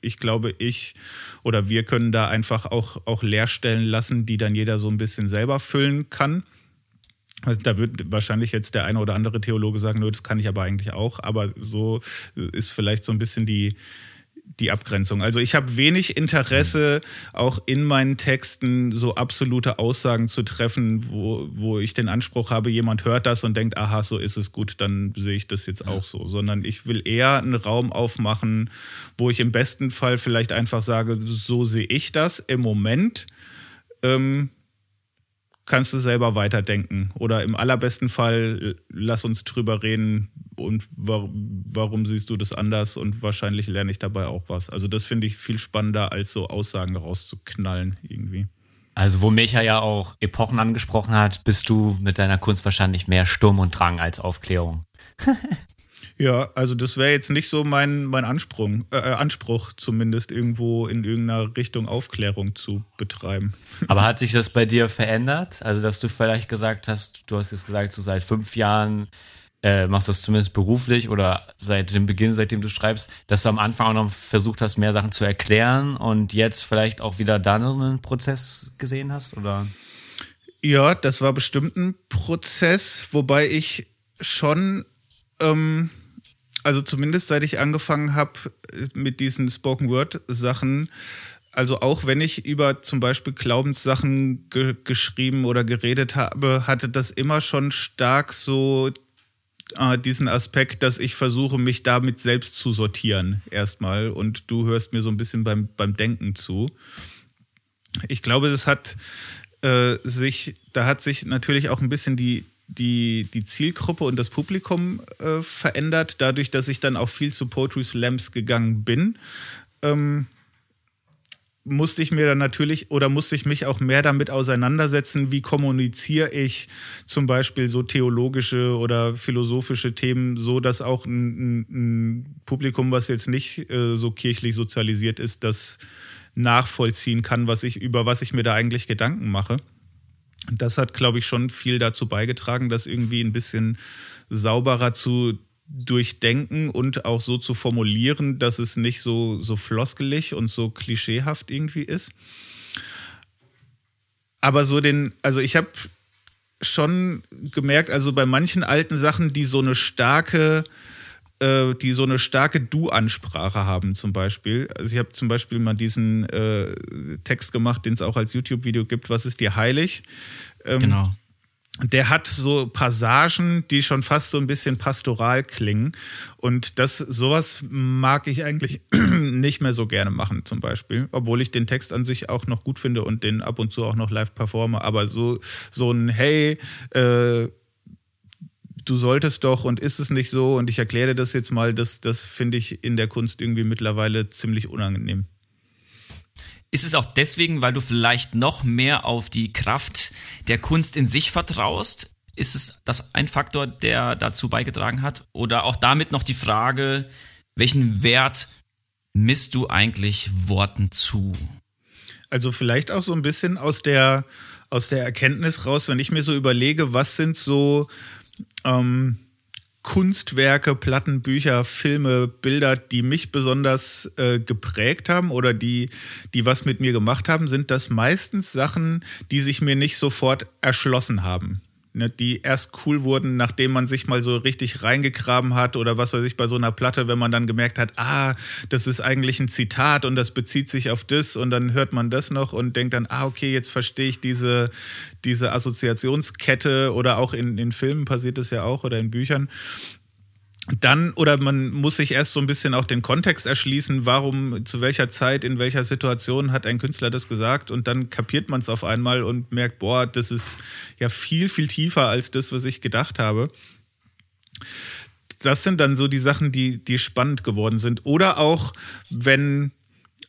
ich glaube, ich oder wir können da einfach auch, auch Leerstellen lassen, die dann jeder so ein bisschen selber füllen kann. Also da wird wahrscheinlich jetzt der eine oder andere Theologe sagen, das kann ich aber eigentlich auch. Aber so ist vielleicht so ein bisschen die, die Abgrenzung. Also ich habe wenig Interesse, auch in meinen Texten so absolute Aussagen zu treffen, wo, wo ich den Anspruch habe, jemand hört das und denkt, aha, so ist es gut, dann sehe ich das jetzt auch so. Sondern ich will eher einen Raum aufmachen, wo ich im besten Fall vielleicht einfach sage, so sehe ich das im Moment. Ähm, kannst du selber weiterdenken. Oder im allerbesten Fall lass uns drüber reden und warum, warum siehst du das anders und wahrscheinlich lerne ich dabei auch was. Also das finde ich viel spannender, als so Aussagen rauszuknallen irgendwie. Also wo Micha ja auch Epochen angesprochen hat, bist du mit deiner Kunst wahrscheinlich mehr Sturm und Drang als Aufklärung. Ja, also das wäre jetzt nicht so mein, mein Anspruch, äh, Anspruch, zumindest irgendwo in irgendeiner Richtung Aufklärung zu betreiben. Aber hat sich das bei dir verändert? Also, dass du vielleicht gesagt hast, du hast jetzt gesagt, so seit fünf Jahren äh, machst du das zumindest beruflich oder seit dem Beginn, seitdem du schreibst, dass du am Anfang auch noch versucht hast, mehr Sachen zu erklären und jetzt vielleicht auch wieder da einen Prozess gesehen hast, oder? Ja, das war bestimmt ein Prozess, wobei ich schon ähm, also zumindest seit ich angefangen habe mit diesen Spoken Word Sachen, also auch wenn ich über zum Beispiel Glaubenssachen ge geschrieben oder geredet habe, hatte das immer schon stark so äh, diesen Aspekt, dass ich versuche, mich damit selbst zu sortieren erstmal und du hörst mir so ein bisschen beim, beim Denken zu. Ich glaube, das hat äh, sich, da hat sich natürlich auch ein bisschen die, die, die Zielgruppe und das Publikum äh, verändert, dadurch, dass ich dann auch viel zu Poetry Slams gegangen bin. Ähm, musste ich mir dann natürlich oder musste ich mich auch mehr damit auseinandersetzen, wie kommuniziere ich zum Beispiel so theologische oder philosophische Themen, so dass auch ein, ein, Publikum, was jetzt nicht äh, so kirchlich sozialisiert ist, das nachvollziehen kann, was ich über was ich mir da eigentlich Gedanken mache das hat, glaube ich, schon viel dazu beigetragen, das irgendwie ein bisschen sauberer zu durchdenken und auch so zu formulieren, dass es nicht so, so floskelig und so klischeehaft irgendwie ist. Aber so den, also ich habe schon gemerkt, also bei manchen alten Sachen, die so eine starke äh, die so eine starke Du-Ansprache haben, zum Beispiel. Also ich habe zum Beispiel mal diesen äh, Text gemacht, den es auch als YouTube-Video gibt, Was ist dir heilig? Ähm, genau. Der hat so Passagen, die schon fast so ein bisschen pastoral klingen. Und das, sowas mag ich eigentlich nicht mehr so gerne machen, zum Beispiel. Obwohl ich den Text an sich auch noch gut finde und den ab und zu auch noch live performe. Aber so, so ein Hey, äh, du solltest doch und ist es nicht so und ich erkläre das jetzt mal, das, das finde ich in der Kunst irgendwie mittlerweile ziemlich unangenehm. Ist es auch deswegen, weil du vielleicht noch mehr auf die Kraft der Kunst in sich vertraust? Ist es das ein Faktor, der dazu beigetragen hat? Oder auch damit noch die Frage, welchen Wert misst du eigentlich Worten zu? Also vielleicht auch so ein bisschen aus der, aus der Erkenntnis raus, wenn ich mir so überlege, was sind so ähm, Kunstwerke, Platten, Bücher, Filme, Bilder, die mich besonders äh, geprägt haben oder die, die was mit mir gemacht haben, sind das meistens Sachen, die sich mir nicht sofort erschlossen haben ne, die erst cool wurden, nachdem man sich mal so richtig reingegraben hat oder was weiß ich bei so einer Platte, wenn man dann gemerkt hat, ah, das ist eigentlich ein Zitat und das bezieht sich auf das und dann hört man das noch und denkt dann, ah, okay, jetzt verstehe ich diese, diese Assoziationskette oder auch in, in Filmen passiert es ja auch oder in Büchern dann oder man muss sich erst so ein bisschen auch den Kontext erschließen, warum, zu welcher Zeit, in welcher Situation hat ein Künstler das gesagt und dann kapiert man es auf einmal und merkt, boah, das ist ja viel, viel tiefer als das, was ich gedacht habe. Das sind dann so die Sachen, die, die spannend geworden sind. Oder auch, wenn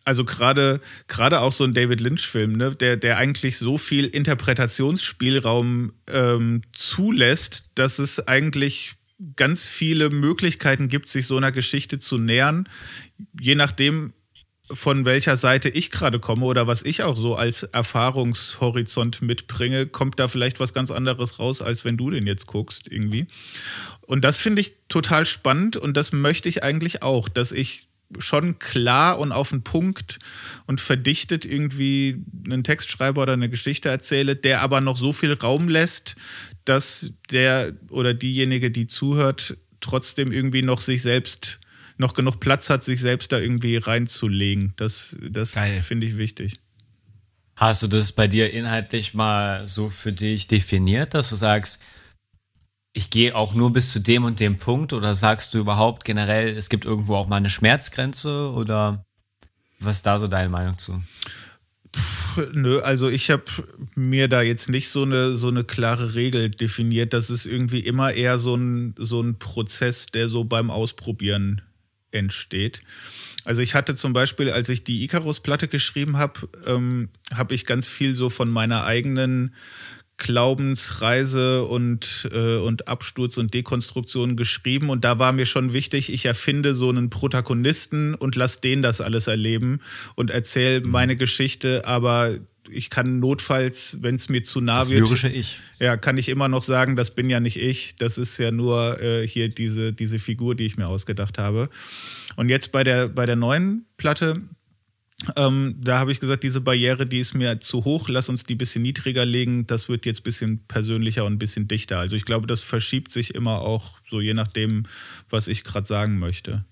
also gerade gerade auch so ein David Lynch-Film, ne, der, der eigentlich so viel Interpretationsspielraum ähm, zulässt, dass es eigentlich ganz viele Möglichkeiten gibt, sich so einer Geschichte zu nähern, je nachdem, von welcher Seite ich gerade komme oder was ich auch so als Erfahrungshorizont mitbringe, kommt da vielleicht was ganz anderes raus, als wenn du den jetzt guckst irgendwie. Und das finde ich total spannend und das möchte ich eigentlich auch, dass ich schon klar und auf den Punkt und verdichtet irgendwie einen Text schreibe oder eine Geschichte erzähle, der aber noch so viel Raum lässt, dass der oder diejenige, die zuhört, trotzdem irgendwie noch sich selbst, noch genug Platz hat, sich selbst da irgendwie reinzulegen. Das, das finde ich wichtig. Hast du das bei dir inhaltlich mal so für dich definiert, dass du sagst, ich gehe auch nur bis zu dem und dem Punkt oder sagst du überhaupt generell, es gibt irgendwo auch mal eine Schmerzgrenze oder was ist da so deine Meinung zu? Nö, also ich habe mir da jetzt nicht so eine, so eine klare Regel definiert. Das ist irgendwie immer eher so ein, so ein Prozess, der so beim Ausprobieren entsteht. Also ich hatte zum Beispiel, als ich die Icarus-Platte geschrieben habe, ähm, habe ich ganz viel so von meiner eigenen Glaubensreise und, äh, und Absturz und Dekonstruktion geschrieben. Und da war mir schon wichtig, ich erfinde so einen Protagonisten und lass den das alles erleben und erzähle mhm. meine Geschichte, aber ich kann notfalls, wenn es mir zu nah das wird. Lyrische ich. Ja, kann ich immer noch sagen, das bin ja nicht ich. Das ist ja nur äh, hier diese, diese Figur, die ich mir ausgedacht habe. Und jetzt bei der, bei der neuen Platte ähm, da habe ich gesagt, diese Barriere, die ist mir zu hoch, lass uns die ein bisschen niedriger legen. Das wird jetzt ein bisschen persönlicher und ein bisschen dichter. Also ich glaube, das verschiebt sich immer auch so je nachdem, was ich gerade sagen möchte.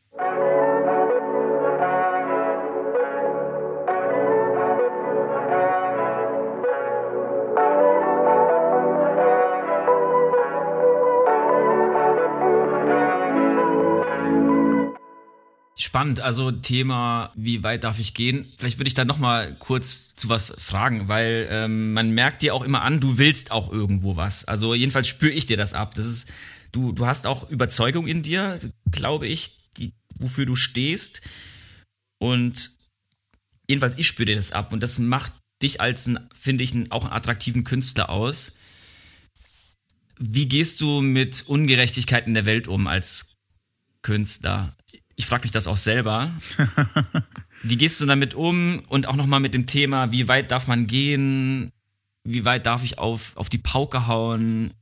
Spannend, also Thema, wie weit darf ich gehen? Vielleicht würde ich da noch mal kurz zu was fragen, weil ähm, man merkt dir auch immer an, du willst auch irgendwo was. Also jedenfalls spüre ich dir das ab. Das ist, du, du hast auch Überzeugung in dir, glaube ich, die, wofür du stehst. Und jedenfalls ich spüre dir das ab und das macht dich als, finde ich, einen, auch einen attraktiven Künstler aus. Wie gehst du mit Ungerechtigkeit in der Welt um als Künstler? Ich frage mich das auch selber. wie gehst du damit um? Und auch nochmal mit dem Thema, wie weit darf man gehen? Wie weit darf ich auf, auf die Pauke hauen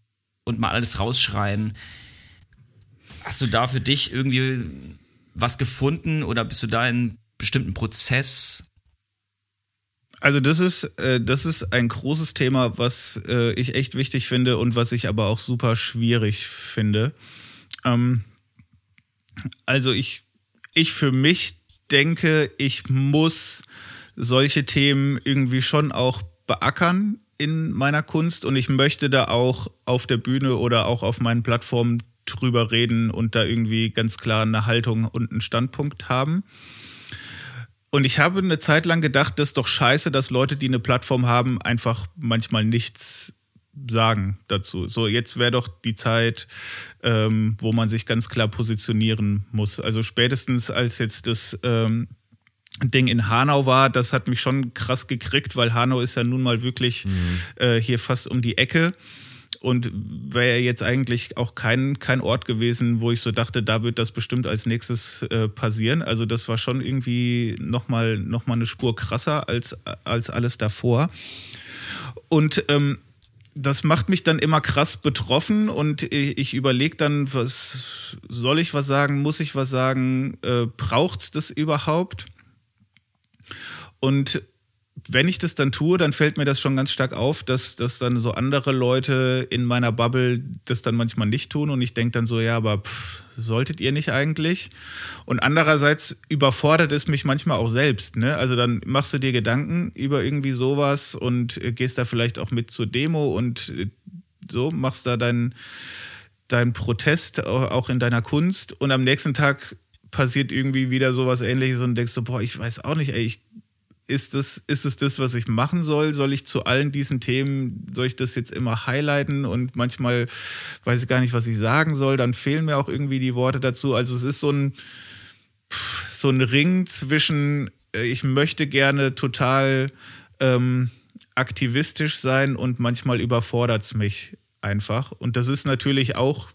und mal alles rausschreien? Hast du da für dich irgendwie was gefunden oder bist du da in einem bestimmten Prozess? Also das ist, äh, das ist ein großes Thema, was äh, ich echt wichtig finde und was ich aber auch super schwierig finde. Ähm, also ich ich für mich denke, ich muss solche Themen irgendwie schon auch beackern in meiner Kunst und ich möchte da auch auf der Bühne oder auch auf meinen Plattformen drüber reden und da irgendwie ganz klar eine Haltung und einen Standpunkt haben. Und ich habe eine Zeit lang gedacht, das ist doch scheiße, dass Leute, die eine Plattform haben, einfach manchmal nichts sagen dazu. So, jetzt wäre doch die Zeit, ähm, wo man sich ganz klar positionieren muss. Also spätestens als jetzt das ähm, Ding in Hanau war, das hat mich schon krass gekriegt, weil Hanau ist ja nun mal wirklich mhm. äh, hier fast um die Ecke und wäre jetzt eigentlich auch kein, kein Ort gewesen, wo ich so dachte, da wird das bestimmt als nächstes äh, passieren. Also das war schon irgendwie nochmal noch mal eine Spur krasser als, als alles davor. Und ähm, das macht mich dann immer krass betroffen und ich, ich überlege dann, was soll ich was sagen, muss ich was sagen, äh, braucht's das überhaupt? Und wenn ich das dann tue, dann fällt mir das schon ganz stark auf, dass, dass dann so andere Leute in meiner Bubble das dann manchmal nicht tun und ich denke dann so, ja, aber pff, solltet ihr nicht eigentlich? Und andererseits überfordert es mich manchmal auch selbst. Ne? Also dann machst du dir Gedanken über irgendwie sowas und gehst da vielleicht auch mit zur Demo und äh, so machst da deinen dein Protest auch in deiner Kunst und am nächsten Tag passiert irgendwie wieder sowas ähnliches und denkst so, boah, ich weiß auch nicht, ey, ich ist es, ist es das, was ich machen soll? Soll ich zu allen diesen Themen, soll ich das jetzt immer highlighten und manchmal weiß ich gar nicht, was ich sagen soll, dann fehlen mir auch irgendwie die Worte dazu. Also es ist so ein, so ein Ring zwischen, äh, ich möchte gerne total ähm, aktivistisch sein und manchmal überfordert es mich einfach. Und das ist natürlich auch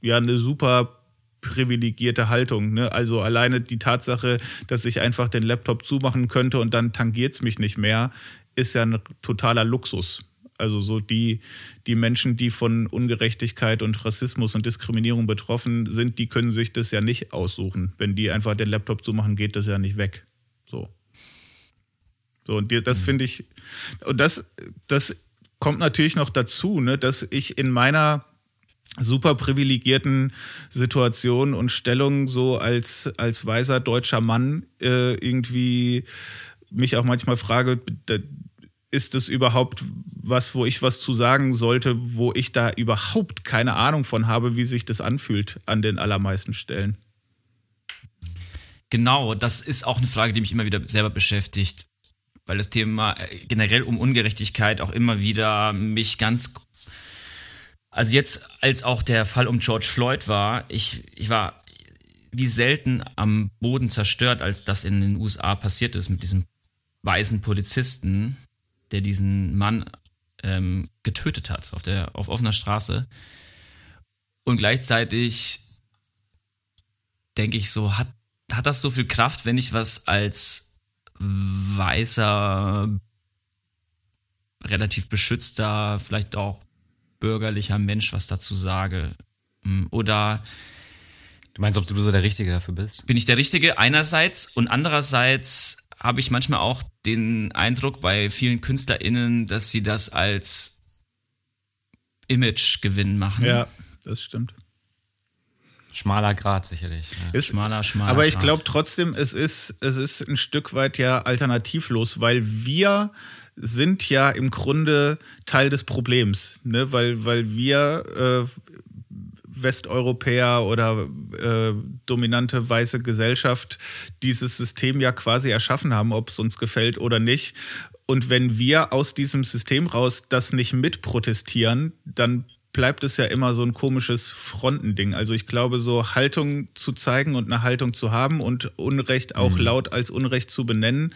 ja eine super privilegierte Haltung. Ne? Also alleine die Tatsache, dass ich einfach den Laptop zumachen könnte und dann tangiert es mich nicht mehr, ist ja ein totaler Luxus. Also so die, die Menschen, die von Ungerechtigkeit und Rassismus und Diskriminierung betroffen sind, die können sich das ja nicht aussuchen. Wenn die einfach den Laptop zumachen, geht das ja nicht weg. So. So, und das mhm. finde ich, und das, das kommt natürlich noch dazu, ne, dass ich in meiner super privilegierten Situation und Stellung so als, als weiser deutscher Mann äh, irgendwie mich auch manchmal frage, ist das überhaupt was, wo ich was zu sagen sollte, wo ich da überhaupt keine Ahnung von habe, wie sich das anfühlt an den allermeisten Stellen? Genau, das ist auch eine Frage, die mich immer wieder selber beschäftigt, weil das Thema äh, generell um Ungerechtigkeit auch immer wieder mich ganz also jetzt, als auch der Fall um George Floyd war, ich, ich war wie selten am Boden zerstört, als das in den USA passiert ist mit diesem weißen Polizisten, der diesen Mann ähm, getötet hat auf, der, auf offener Straße. Und gleichzeitig denke ich so, hat, hat das so viel Kraft, wenn ich was als weißer, relativ beschützter, vielleicht auch bürgerlicher Mensch was dazu sage? Hm, oder Du meinst, ob du so der Richtige dafür bist? bin ich der Richtige einerseits und andererseits habe ich manchmal auch den Eindruck bei vielen KünstlerInnen, dass sie das als Imagegewinn machen. Ja, das stimmt. Schmaler Grad sicherlich. Ja. Ist, Schmaler, schmaler aber ich glaube trotzdem, es ist, es ist ein Stück weit ja alternativlos, weil wir sind ja im Grunde Teil des Problems, ne? weil, weil wir äh, Westeuropäer oder äh, dominante weiße Gesellschaft dieses System ja quasi erschaffen haben, ob es uns gefällt oder nicht. Und wenn wir aus diesem System raus das nicht mitprotestieren, dann bleibt es ja immer so ein komisches Frontending. Also ich glaube, so Haltung zu zeigen und eine Haltung zu haben und Unrecht auch laut als Unrecht zu benennen,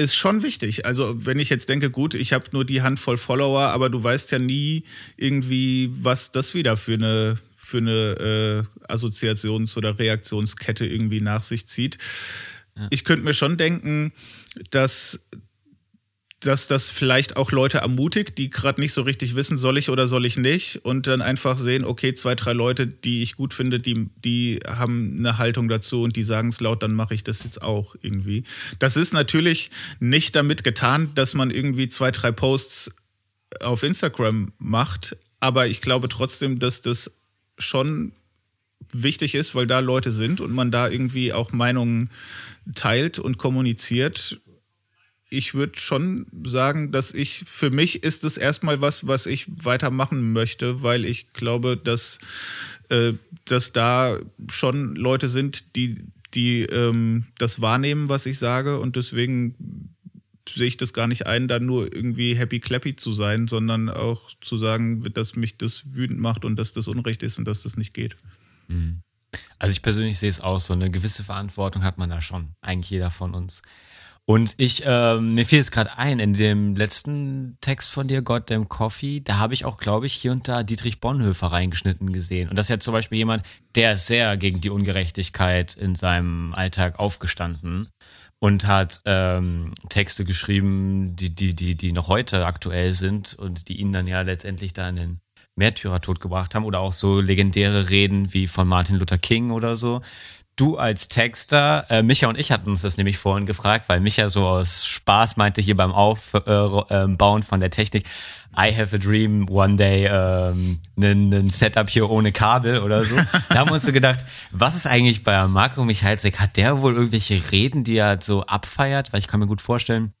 ist schon wichtig. Also wenn ich jetzt denke, gut, ich habe nur die Handvoll Follower, aber du weißt ja nie irgendwie, was das wieder für eine für eine äh, Assoziations- oder Reaktionskette irgendwie nach sich zieht. Ich könnte mir schon denken, dass dass das vielleicht auch Leute ermutigt, die gerade nicht so richtig wissen, soll ich oder soll ich nicht, und dann einfach sehen, okay, zwei, drei Leute, die ich gut finde, die, die haben eine Haltung dazu und die sagen es laut, dann mache ich das jetzt auch irgendwie. Das ist natürlich nicht damit getan, dass man irgendwie zwei, drei Posts auf Instagram macht, aber ich glaube trotzdem, dass das schon wichtig ist, weil da Leute sind und man da irgendwie auch Meinungen teilt und kommuniziert ich würde schon sagen, dass ich, für mich ist es erstmal was, was ich weitermachen möchte, weil ich glaube, dass, äh, dass da schon Leute sind, die, die ähm, das wahrnehmen, was ich sage und deswegen sehe ich das gar nicht ein, da nur irgendwie happy clappy zu sein, sondern auch zu sagen, dass mich das wütend macht und dass das Unrecht ist und dass das nicht geht. Also ich persönlich sehe es auch so, eine gewisse Verantwortung hat man da schon, eigentlich jeder von uns. Und ich, ähm, mir fiel es gerade ein, in dem letzten Text von dir, Goddamn Coffee, da habe ich auch, glaube ich, hier und da Dietrich Bonhoeffer reingeschnitten gesehen. Und das ist ja zum Beispiel jemand, der ist sehr gegen die Ungerechtigkeit in seinem Alltag aufgestanden und hat ähm, Texte geschrieben, die, die, die, die noch heute aktuell sind und die ihn dann ja letztendlich da in den Märtyrertod gebracht haben oder auch so legendäre Reden wie von Martin Luther King oder so. Du als Texter, äh, Micha und ich hatten uns das nämlich vorhin gefragt, weil Micha so aus Spaß meinte hier beim Aufbauen äh, ähm, von der Technik, I have a dream one day, ähm, ein Setup hier ohne Kabel oder so. Da haben wir uns so gedacht, was ist eigentlich bei Marco Michalsek? Hat der wohl irgendwelche Reden, die er so abfeiert? Weil ich kann mir gut vorstellen,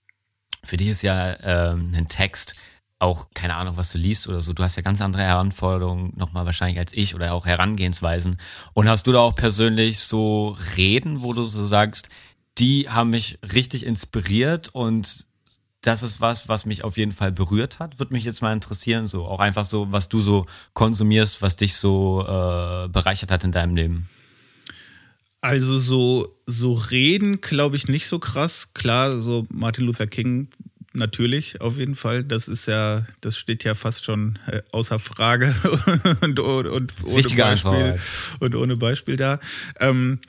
für dich ist ja ähm, ein Text auch keine Ahnung, was du liest oder so. Du hast ja ganz andere Herausforderungen nochmal wahrscheinlich als ich oder auch Herangehensweisen. Und hast du da auch persönlich so Reden, wo du so sagst, die haben mich richtig inspiriert und das ist was, was mich auf jeden Fall berührt hat. Würde mich jetzt mal interessieren, so auch einfach so, was du so konsumierst, was dich so äh, bereichert hat in deinem Leben. Also so, so reden, glaube ich, nicht so krass. Klar, so Martin Luther King natürlich, auf jeden Fall. Das ist ja, das steht ja fast schon äh, außer Frage und, und, und ohne Beispiel Antwort. und ohne Beispiel da. Ähm,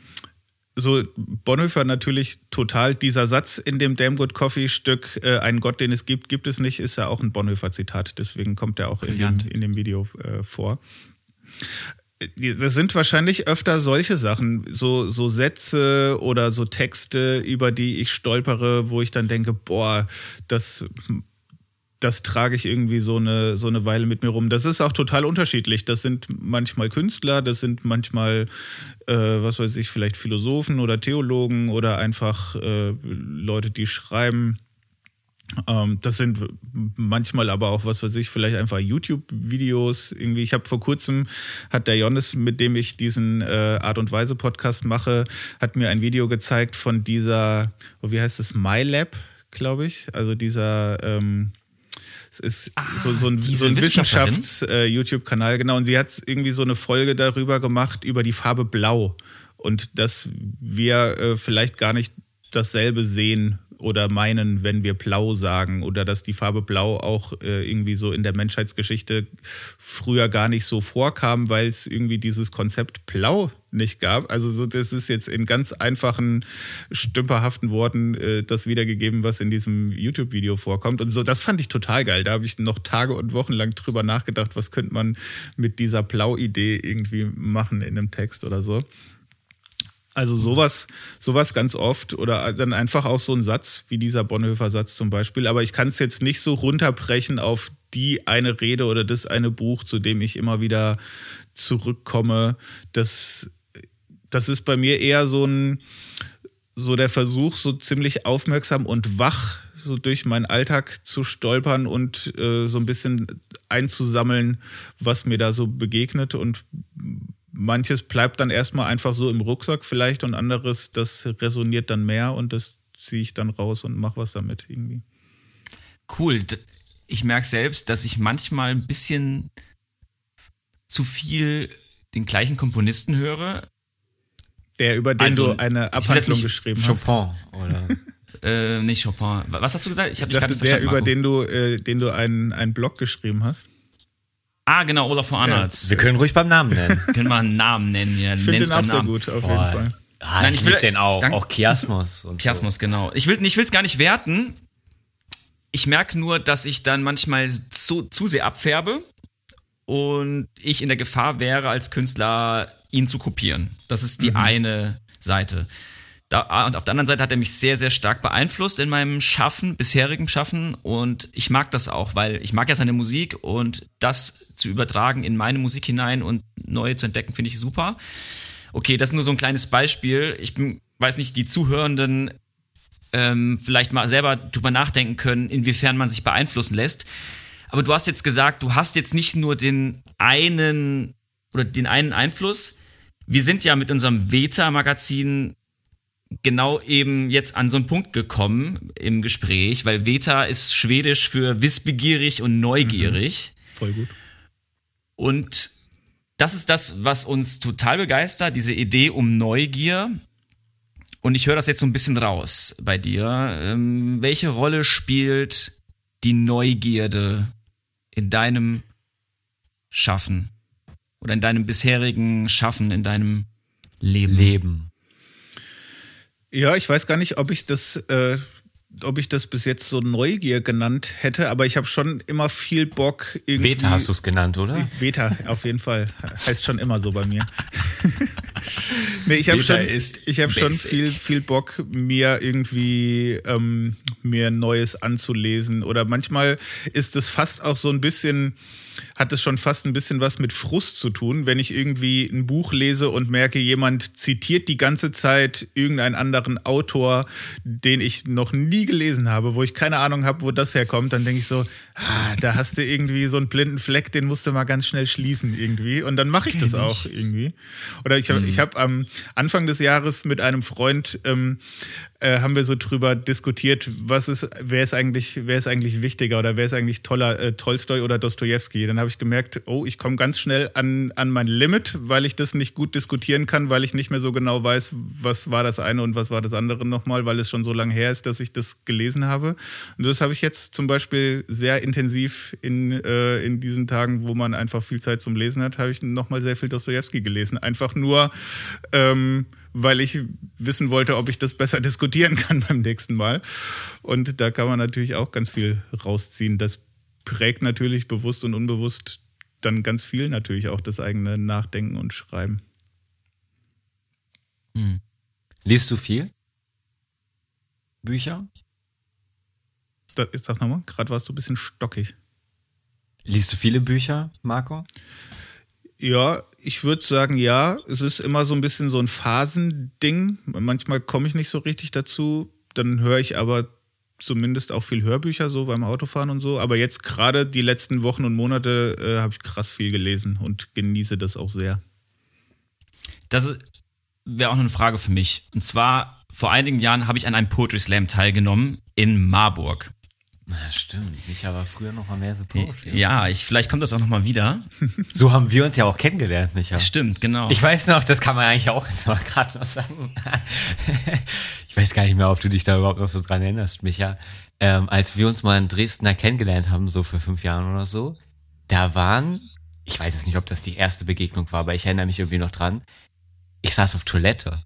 so Bonhoeffer natürlich total. Dieser Satz in dem Damn Good Coffee Stück, äh, einen Gott, den es gibt, gibt es nicht, ist ja auch ein Bonhoeffer Zitat. Deswegen kommt er auch in dem, in dem Video äh, vor. Das sind wahrscheinlich öfter solche Sachen, so, so Sätze oder so Texte, über die ich stolpere, wo ich dann denke, boah, das, das trage ich irgendwie so eine, so eine Weile mit mir rum. Das ist auch total unterschiedlich. Das sind manchmal Künstler, das sind manchmal, äh, was weiß ich, vielleicht Philosophen oder Theologen oder einfach äh, Leute, die schreiben. Ähm, das sind manchmal aber auch, was weiß ich, vielleicht einfach YouTube-Videos. Irgendwie, ich habe vor kurzem, hat der Jonas, mit dem ich diesen äh, Art und Weise Podcast mache, hat mir ein Video gezeigt von dieser, oh, wie heißt es, MyLab, glaube ich. Also dieser, ähm, es ist so, so ein, so ein? Wissenschafts-YouTube-Kanal, genau. Und sie hat irgendwie so eine Folge darüber gemacht, über die Farbe Blau. Und dass wir äh, vielleicht gar nicht dasselbe sehen oder meinen, wenn wir blau sagen oder dass die Farbe blau auch äh, irgendwie so in der Menschheitsgeschichte früher gar nicht so vorkam, weil es irgendwie dieses Konzept blau nicht gab. Also so, das ist jetzt in ganz einfachen, stümperhaften Worten äh, das wiedergegeben, was in diesem YouTube-Video vorkommt. Und so, das fand ich total geil. Da habe ich noch Tage und Wochen lang drüber nachgedacht, was könnte man mit dieser Blau-Idee irgendwie machen in einem Text oder so. Also sowas, sowas ganz oft oder dann einfach auch so ein Satz wie dieser Bonhoeffer-Satz zum Beispiel. Aber ich kann es jetzt nicht so runterbrechen auf die eine Rede oder das eine Buch, zu dem ich immer wieder zurückkomme. Das, das ist bei mir eher so ein, so der Versuch, so ziemlich aufmerksam und wach so durch meinen Alltag zu stolpern und äh, so ein bisschen einzusammeln, was mir da so begegnet und manches bleibt dann erstmal einfach so im Rucksack vielleicht und anderes, das resoniert dann mehr und das ziehe ich dann raus und mache was damit irgendwie. Cool. Ich merke selbst, dass ich manchmal ein bisschen zu viel den gleichen Komponisten höre. Der, über den also, du eine Abhandlung geschrieben hast. Chopin, oder? äh, nicht Chopin. Was hast du gesagt? Ich, ich dachte, der, über den du, äh, den du einen, einen Blog geschrieben hast. Ah, genau, Olaf von Arnolds. Ja, wir können ruhig beim Namen nennen. können wir einen Namen nennen, ja. Ich finde den auch sehr gut, auf Boah. jeden Fall. Ah, Nein, ich will den auch. Dank, auch Chiasmus. Und Chiasmus, so. genau. Ich will es gar nicht werten. Ich merke nur, dass ich dann manchmal zu, zu sehr abfärbe und ich in der Gefahr wäre, als Künstler ihn zu kopieren. Das ist die mhm. eine Seite. Da, und auf der anderen Seite hat er mich sehr, sehr stark beeinflusst in meinem Schaffen, bisherigen Schaffen. Und ich mag das auch, weil ich mag ja seine Musik und das zu übertragen in meine Musik hinein und neue zu entdecken, finde ich super. Okay, das ist nur so ein kleines Beispiel. Ich bin, weiß nicht, die Zuhörenden ähm, vielleicht mal selber drüber nachdenken können, inwiefern man sich beeinflussen lässt. Aber du hast jetzt gesagt, du hast jetzt nicht nur den einen oder den einen Einfluss. Wir sind ja mit unserem Veta-Magazin genau eben jetzt an so einen Punkt gekommen im Gespräch, weil Veta ist schwedisch für wissbegierig und neugierig. Mhm. Voll gut. Und das ist das, was uns total begeistert, diese Idee um Neugier. Und ich höre das jetzt so ein bisschen raus bei dir. Ähm, welche Rolle spielt die Neugierde in deinem Schaffen oder in deinem bisherigen Schaffen, in deinem Leben? Leben. Ja, ich weiß gar nicht, ob ich das, äh, ob ich das bis jetzt so Neugier genannt hätte, aber ich habe schon immer viel Bock. Irgendwie Veta hast du es genannt, oder? Veta, auf jeden Fall. Heißt schon immer so bei mir. nee, ich habe schon, ich hab schon viel, viel Bock, mir irgendwie ähm, mir Neues anzulesen. Oder manchmal ist es fast auch so ein bisschen hat es schon fast ein bisschen was mit Frust zu tun, wenn ich irgendwie ein Buch lese und merke, jemand zitiert die ganze Zeit irgendeinen anderen Autor, den ich noch nie gelesen habe, wo ich keine Ahnung habe, wo das herkommt, dann denke ich so, ah, da hast du irgendwie so einen blinden Fleck, den musst du mal ganz schnell schließen irgendwie. Und dann mache ich das auch irgendwie. Oder ich habe mhm. ich hab am Anfang des Jahres mit einem Freund ähm, äh, haben wir so drüber diskutiert, was ist, wer ist eigentlich, wer ist eigentlich wichtiger oder wer ist eigentlich toller, äh, Tolstoi oder Dostoevsky? Dann habe ich gemerkt, oh, ich komme ganz schnell an, an mein Limit, weil ich das nicht gut diskutieren kann, weil ich nicht mehr so genau weiß, was war das eine und was war das andere nochmal, weil es schon so lange her ist, dass ich das gelesen habe. Und das habe ich jetzt zum Beispiel sehr intensiv in, äh, in diesen Tagen, wo man einfach viel Zeit zum Lesen hat, habe ich nochmal sehr viel Dostoevsky gelesen. Einfach nur, ähm, weil ich wissen wollte, ob ich das besser diskutieren kann beim nächsten Mal. Und da kann man natürlich auch ganz viel rausziehen. Das prägt natürlich bewusst und unbewusst dann ganz viel natürlich auch das eigene Nachdenken und Schreiben. Hm. Liest du viel? Bücher? Das, sag nochmal, gerade warst du ein bisschen stockig. Liest du viele Bücher, Marco? Ja, ich würde sagen, ja. Es ist immer so ein bisschen so ein Phasending. Manchmal komme ich nicht so richtig dazu. Dann höre ich aber zumindest auch viel Hörbücher so beim Autofahren und so. Aber jetzt gerade die letzten Wochen und Monate äh, habe ich krass viel gelesen und genieße das auch sehr. Das wäre auch eine Frage für mich. Und zwar, vor einigen Jahren habe ich an einem Poetry Slam teilgenommen in Marburg. Na, stimmt. Ich aber früher noch mal mehr so Poetry. Ja, ich, vielleicht kommt das auch noch mal wieder. So haben wir uns ja auch kennengelernt, Micha. Stimmt, genau. Ich weiß noch, das kann man eigentlich auch jetzt mal gerade noch sagen. Ich weiß gar nicht mehr, ob du dich da überhaupt noch so dran erinnerst, Micha. Ähm, als wir uns mal in Dresden da kennengelernt haben, so für fünf Jahren oder so, da waren, ich weiß jetzt nicht, ob das die erste Begegnung war, aber ich erinnere mich irgendwie noch dran. Ich saß auf Toilette.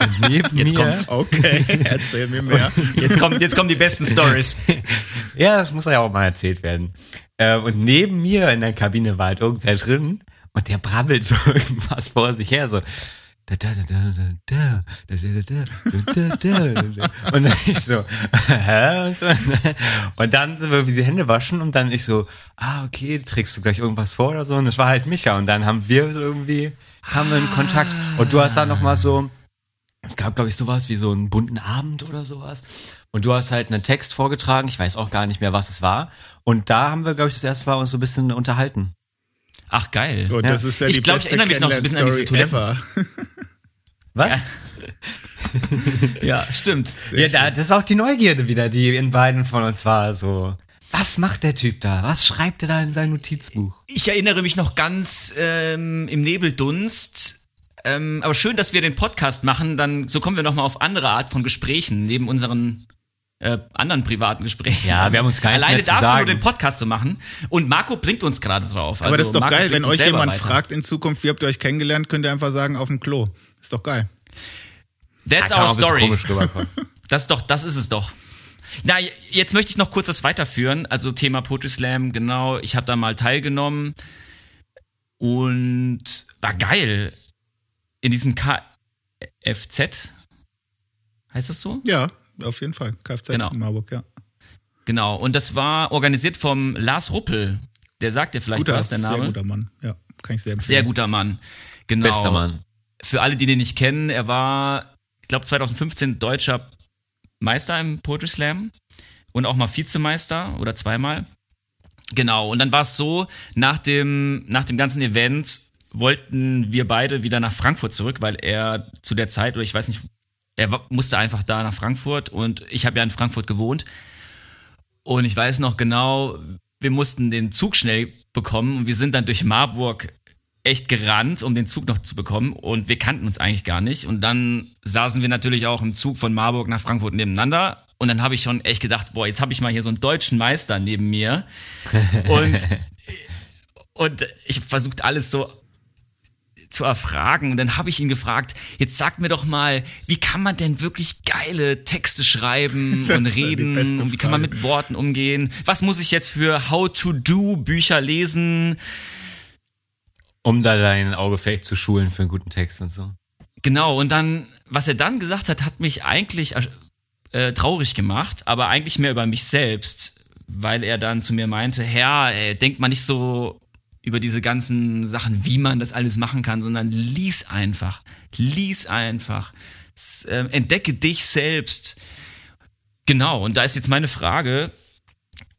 Und neben jetzt mir, kommt's. Okay, erzähl mir mehr. Jetzt, kommt, jetzt kommen die besten Stories. ja, das muss ja auch mal erzählt werden. Und neben mir in der Kabine war halt irgendwer drin und der brabbelt so irgendwas vor sich her, so. Und dann ich so, hä? Und dann sind wir wie die Hände waschen und dann ich so, ah, okay, trägst du gleich irgendwas vor oder so. Und das war halt Micha. Und dann haben wir irgendwie, haben wir einen Kontakt. Und du hast dann nochmal so, es gab, glaube ich, sowas wie so einen bunten Abend oder sowas. Und du hast halt einen Text vorgetragen. Ich weiß auch gar nicht mehr, was es war. Und da haben wir, glaube ich, das erste Mal uns so ein bisschen unterhalten. Ach, geil. Gut, das ist ja Ich die glaub, ich beste erinnere mich noch so ein bisschen an diese ever. Was? Ja. Ja, stimmt. Ja, da, das ist auch die Neugierde wieder, die in beiden von uns war. So, was macht der Typ da? Was schreibt er da in sein Notizbuch? Ich erinnere mich noch ganz ähm, im Nebeldunst. Ähm, aber schön, dass wir den Podcast machen. Dann so kommen wir noch mal auf andere Art von Gesprächen neben unseren äh, anderen privaten Gesprächen. Ja, wir haben uns gar nichts alleine dafür sagen. nur den Podcast zu machen. Und Marco bringt uns gerade drauf. Aber Also das ist doch Marco geil, wenn euch jemand weiter. fragt in Zukunft, wie habt ihr euch kennengelernt, könnt ihr einfach sagen, auf dem Klo. Ist doch geil. That's our story. Das ist doch, das ist es doch. Na, jetzt möchte ich noch kurz das weiterführen. Also Thema Poetry Slam, genau. Ich habe da mal teilgenommen und war geil. In diesem KFZ. Heißt das so? Ja, auf jeden Fall. Kfz Genau. in Marburg, ja. Genau. Und das war organisiert vom Lars Ruppel. Der sagt dir vielleicht Guter, was, der sehr Name. guter Mann. Ja, kann ich sehr empfehlen. Sehr guter Mann. Genau. Bester Mann. Für alle, die den nicht kennen, er war, ich glaube, 2015 deutscher Meister im Poetry Slam und auch mal Vizemeister oder zweimal. Genau, und dann war es so, nach dem, nach dem ganzen Event wollten wir beide wieder nach Frankfurt zurück, weil er zu der Zeit, oder ich weiß nicht, er musste einfach da nach Frankfurt und ich habe ja in Frankfurt gewohnt. Und ich weiß noch genau, wir mussten den Zug schnell bekommen und wir sind dann durch Marburg echt gerannt, um den Zug noch zu bekommen und wir kannten uns eigentlich gar nicht. Und dann saßen wir natürlich auch im Zug von Marburg nach Frankfurt nebeneinander und dann habe ich schon echt gedacht, boah, jetzt habe ich mal hier so einen deutschen Meister neben mir und, und ich habe versucht alles so zu erfragen und dann habe ich ihn gefragt, jetzt sag mir doch mal, wie kann man denn wirklich geile Texte schreiben Das und reden und wie kann man mit Worten umgehen? Was muss ich jetzt für How-to-Do Bücher lesen? Um da dein Auge vielleicht zu schulen für einen guten Text und so. Genau, und dann, was er dann gesagt hat, hat mich eigentlich äh, traurig gemacht, aber eigentlich mehr über mich selbst, weil er dann zu mir meinte, Herr, äh, denkt mal nicht so über diese ganzen Sachen, wie man das alles machen kann, sondern lies einfach, lies einfach, S äh, entdecke dich selbst. Genau, und da ist jetzt meine Frage,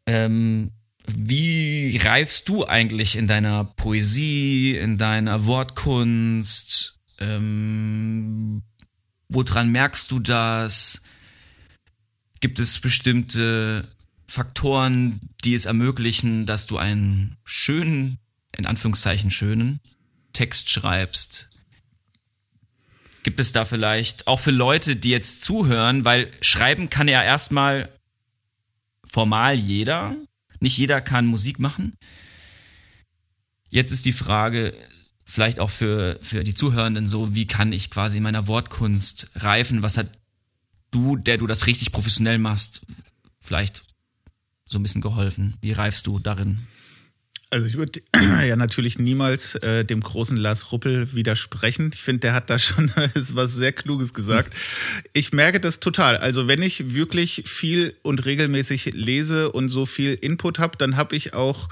ähm, wie reifst du eigentlich in deiner Poesie, in deiner Wortkunst? Ähm, woran merkst du das? Gibt es bestimmte Faktoren, die es ermöglichen, dass du einen schönen, in Anführungszeichen schönen Text schreibst? Gibt es da vielleicht auch für Leute, die jetzt zuhören, weil schreiben kann ja erstmal formal jeder. Nicht jeder kann Musik machen. Jetzt ist die Frage, vielleicht auch für, für die Zuhörenden so, wie kann ich quasi in meiner Wortkunst reifen? Was hat du, der du das richtig professionell machst, vielleicht so ein bisschen geholfen? Wie reifst du darin? Also ich würde ja natürlich niemals äh, dem großen Lars Ruppel widersprechen. Ich finde, der hat da schon was sehr Kluges gesagt. Ich merke das total. Also wenn ich wirklich viel und regelmäßig lese und so viel Input habe, dann habe ich auch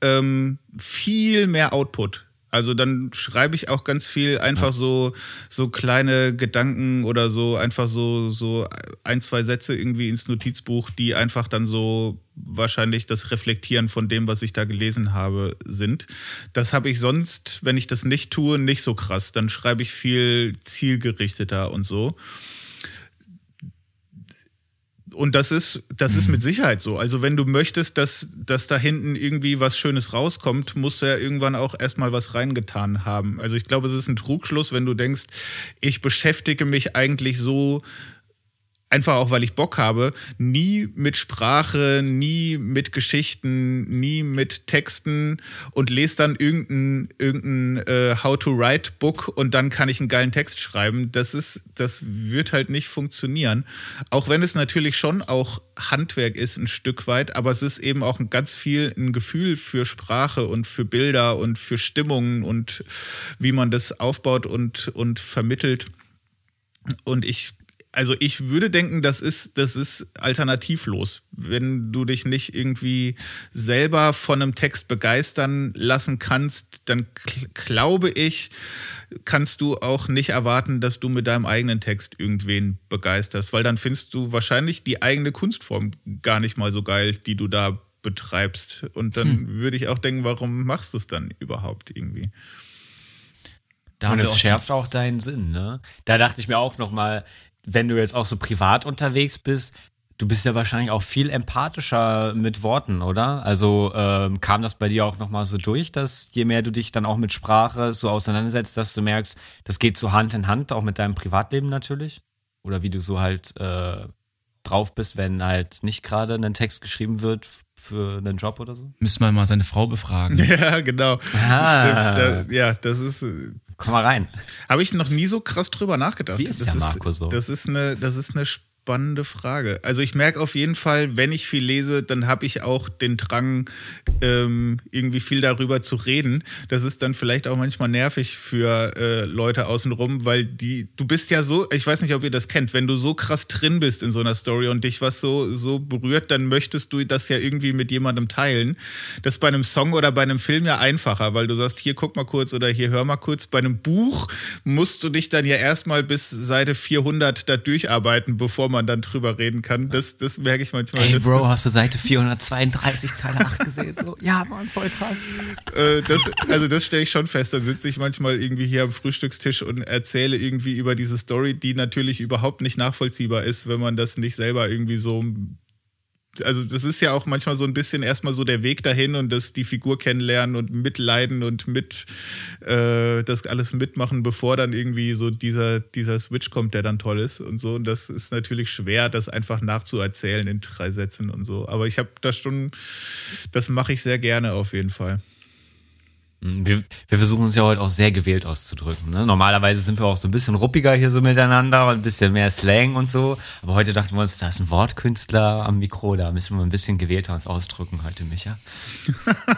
ähm, viel mehr Output. Also dann schreibe ich auch ganz viel einfach so so kleine Gedanken oder so einfach so so ein zwei Sätze irgendwie ins Notizbuch, die einfach dann so wahrscheinlich das Reflektieren von dem, was ich da gelesen habe, sind. Das habe ich sonst, wenn ich das nicht tue, nicht so krass. Dann schreibe ich viel zielgerichteter und so. Und das ist, das ist mhm. mit Sicherheit so. Also wenn du möchtest, dass, dass da hinten irgendwie was Schönes rauskommt, musst du ja irgendwann auch erstmal was reingetan haben. Also ich glaube, es ist ein Trugschluss, wenn du denkst, ich beschäftige mich eigentlich so einfach auch, weil ich Bock habe, nie mit Sprache, nie mit Geschichten, nie mit Texten und lese dann irgendein, irgendein äh, How-to-Write-Book und dann kann ich einen geilen Text schreiben. Das ist, das wird halt nicht funktionieren. Auch wenn es natürlich schon auch Handwerk ist, ein Stück weit, aber es ist eben auch ganz viel ein Gefühl für Sprache und für Bilder und für Stimmungen und wie man das aufbaut und, und vermittelt. Und ich also ich würde denken, das ist, das ist alternativlos. Wenn du dich nicht irgendwie selber von einem Text begeistern lassen kannst, dann glaube ich, kannst du auch nicht erwarten, dass du mit deinem eigenen Text irgendwen begeisterst, weil dann findest du wahrscheinlich die eigene Kunstform gar nicht mal so geil, die du da betreibst. Und dann hm. würde ich auch denken, warum machst du es dann überhaupt irgendwie? Da und es schärft auch deinen Sinn, ne? Da dachte ich mir auch noch mal, wenn du jetzt auch so privat unterwegs bist, du bist ja wahrscheinlich auch viel empathischer mit Worten, oder? Also ähm, kam das bei dir auch nochmal so durch, dass je mehr du dich dann auch mit Sprache so auseinandersetzt, dass du merkst, das geht so Hand in Hand, auch mit deinem Privatleben natürlich? Oder wie du so halt äh, drauf bist, wenn halt nicht gerade ein Text geschrieben wird für einen Job oder so? Müssen wir mal seine Frau befragen. Ja, genau. Ah. Stimmt. Da, ja, das ist. Komm mal rein. Habe ich noch nie so krass drüber nachgedacht. Wie ist das der Marco ist, so? Das ist eine, das ist eine spannende Frage. Also ich merke auf jeden Fall, wenn ich viel lese, dann habe ich auch den Drang, ähm, irgendwie viel darüber zu reden. Das ist dann vielleicht auch manchmal nervig für äh, Leute außenrum, weil die, du bist ja so, ich weiß nicht, ob ihr das kennt, wenn du so krass drin bist in so einer Story und dich was so, so berührt, dann möchtest du das ja irgendwie mit jemandem teilen. Das ist bei einem Song oder bei einem Film ja einfacher, weil du sagst, hier guck mal kurz oder hier hör mal kurz. Bei einem Buch musst du dich dann ja erstmal bis Seite 400 da durcharbeiten, bevor man dann drüber reden kann. Das, das merke ich manchmal. Ey, das, Bro, das, hast du Seite 432, Zeile 8 gesehen? So, ja, Mann, voll krass. Äh, das, also das stelle ich schon fest. Dann sitze ich manchmal irgendwie hier am Frühstückstisch und erzähle irgendwie über diese Story, die natürlich überhaupt nicht nachvollziehbar ist, wenn man das nicht selber irgendwie so also das ist ja auch manchmal so ein bisschen erstmal so der Weg dahin und das die Figur kennenlernen und mitleiden und mit äh, das alles mitmachen, bevor dann irgendwie so dieser, dieser Switch kommt, der dann toll ist und so. Und das ist natürlich schwer, das einfach nachzuerzählen in drei Sätzen und so. Aber ich habe das schon, das mache ich sehr gerne auf jeden Fall. Mhm, wir, wir versuchen uns ja heute auch sehr gewählt auszudrücken. Ne? Normalerweise sind wir auch so ein bisschen ruppiger hier so miteinander und ein bisschen mehr Slang und so. Aber heute dachten wir uns, da ist ein Wortkünstler am Mikro, da müssen wir ein bisschen gewählter uns ausdrücken heute, Micha.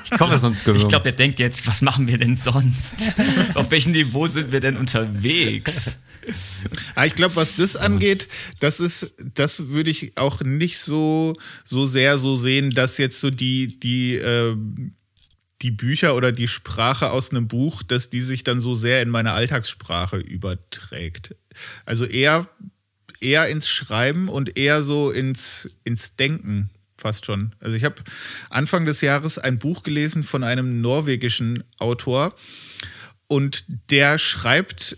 Ich komme sonst Ich glaube, der denkt jetzt, was machen wir denn sonst? Auf welchem Niveau sind wir denn unterwegs? Ah, ich glaube, was das angeht, das ist, das würde ich auch nicht so, so sehr so sehen, dass jetzt so die, die, äh, die Bücher oder die Sprache aus einem Buch, dass die sich dann so sehr in meine Alltagssprache überträgt. Also eher, eher ins Schreiben und eher so ins, ins Denken fast schon. Also ich habe Anfang des Jahres ein Buch gelesen von einem norwegischen Autor und der schreibt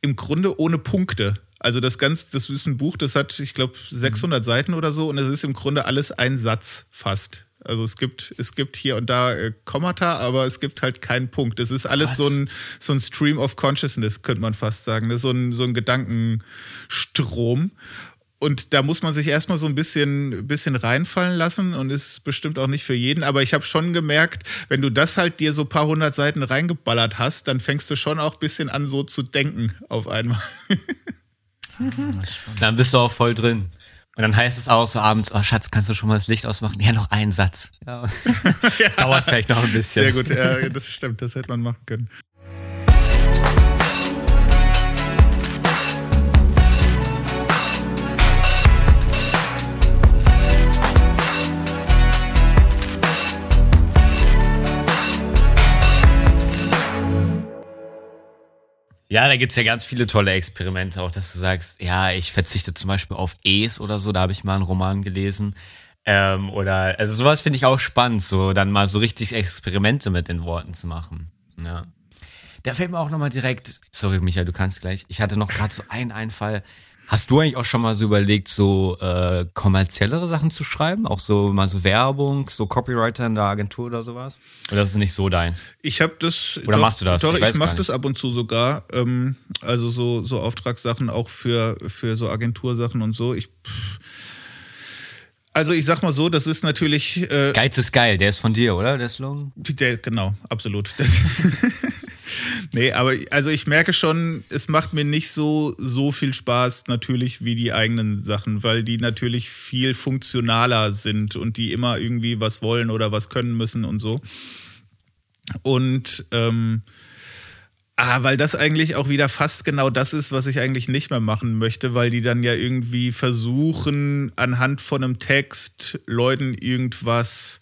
im Grunde ohne Punkte. Also das ganz, das ist ein Buch, das hat, ich glaube, 600 Seiten oder so und es ist im Grunde alles ein Satz fast. Also es gibt, es gibt hier und da äh, Kommata, aber es gibt halt keinen Punkt. Es ist alles so ein, so ein Stream of Consciousness, könnte man fast sagen. Das ist so ein, so ein Gedankenstrom. Und da muss man sich erstmal so ein bisschen, bisschen reinfallen lassen und ist bestimmt auch nicht für jeden. Aber ich habe schon gemerkt, wenn du das halt dir so ein paar hundert Seiten reingeballert hast, dann fängst du schon auch ein bisschen an, so zu denken auf einmal. dann bist du auch voll drin. Und dann heißt es auch so abends, oh Schatz, kannst du schon mal das Licht ausmachen? Ja, noch einen Satz. Ja. ja. Dauert vielleicht noch ein bisschen. Sehr gut, ja, das stimmt, das hätte man machen können. Ja, da gibt's ja ganz viele tolle Experimente, auch dass du sagst, ja, ich verzichte zum Beispiel auf Es oder so, da habe ich mal einen Roman gelesen. Ähm, oder, also sowas finde ich auch spannend, so dann mal so richtig Experimente mit den Worten zu machen. Ja. Da fällt mir auch nochmal direkt, sorry Michael, du kannst gleich, ich hatte noch gerade so einen Einfall, Hast du eigentlich auch schon mal so überlegt, so äh, kommerziellere Sachen zu schreiben? Auch so mal so Werbung, so Copywriter in der Agentur oder sowas? Oder ist es nicht so deins? Ich habe das. Oder doch, machst du das? Doch, ich, ich mache das ab und zu sogar. Ähm, also so, so Auftragssachen auch für, für so Agentursachen und so. Ich. Pff, also ich sag mal so, das ist natürlich. Äh, Geiz ist geil, der ist von dir, oder? Der Slogan? Der, genau, absolut. nee, aber also ich merke schon, es macht mir nicht so, so viel Spaß natürlich wie die eigenen Sachen, weil die natürlich viel funktionaler sind und die immer irgendwie was wollen oder was können müssen und so. Und ähm, Ah, weil das eigentlich auch wieder fast genau das ist, was ich eigentlich nicht mehr machen möchte, weil die dann ja irgendwie versuchen, anhand von einem Text Leuten irgendwas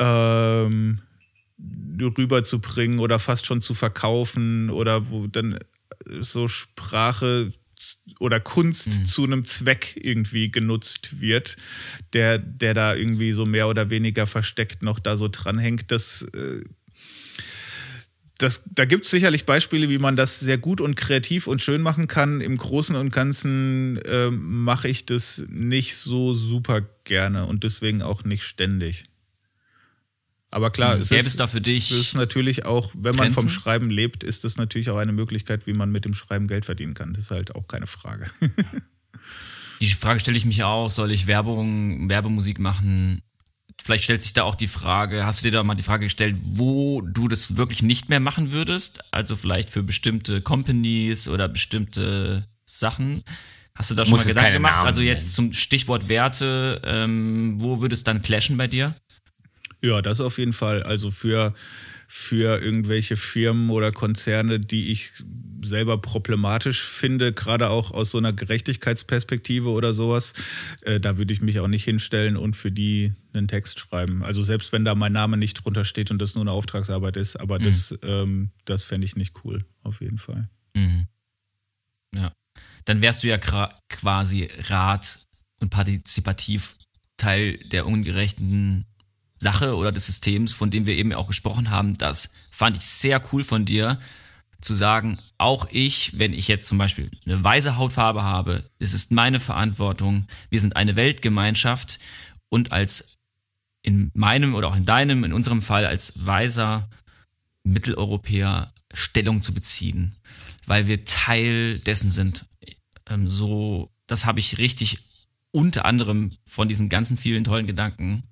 ähm, rüberzubringen oder fast schon zu verkaufen oder wo dann so Sprache oder Kunst mhm. zu einem Zweck irgendwie genutzt wird, der, der da irgendwie so mehr oder weniger versteckt noch da so dranhängt. Das äh, das, da gibt es sicherlich Beispiele, wie man das sehr gut und kreativ und schön machen kann. Im Großen und Ganzen äh, mache ich das nicht so super gerne und deswegen auch nicht ständig. Aber klar, hm, es ist, da für dich ist natürlich auch, wenn man vom Schreiben lebt, ist das natürlich auch eine Möglichkeit, wie man mit dem Schreiben Geld verdienen kann. Das ist halt auch keine Frage. Die Frage stelle ich mich auch, soll ich Werbung, Werbemusik machen? vielleicht stellt sich da auch die Frage, hast du dir da mal die Frage gestellt, wo du das wirklich nicht mehr machen würdest? Also vielleicht für bestimmte Companies oder bestimmte Sachen. Hast du da schon Muss mal Gedanken gemacht? Namen also jetzt zum Stichwort Werte, ähm, wo würde es dann clashen bei dir? Ja, das auf jeden Fall. Also für für irgendwelche Firmen oder Konzerne, die ich selber problematisch finde, gerade auch aus so einer Gerechtigkeitsperspektive oder sowas. Äh, da würde ich mich auch nicht hinstellen und für die einen Text schreiben. Also selbst wenn da mein Name nicht drunter steht und das nur eine Auftragsarbeit ist, aber mhm. das, ähm, das fände ich nicht cool, auf jeden Fall. Mhm. Ja. Dann wärst du ja quasi Rat und partizipativ Teil der ungerechten Sache oder des Systems, von dem wir eben auch gesprochen haben, das fand ich sehr cool von dir, zu sagen, auch ich, wenn ich jetzt zum Beispiel eine weiße Hautfarbe habe, es ist meine Verantwortung, wir sind eine Weltgemeinschaft und als in meinem oder auch in deinem, in unserem Fall als weißer Mitteleuropäer Stellung zu beziehen, weil wir Teil dessen sind. Ähm, so, das habe ich richtig unter anderem von diesen ganzen vielen tollen Gedanken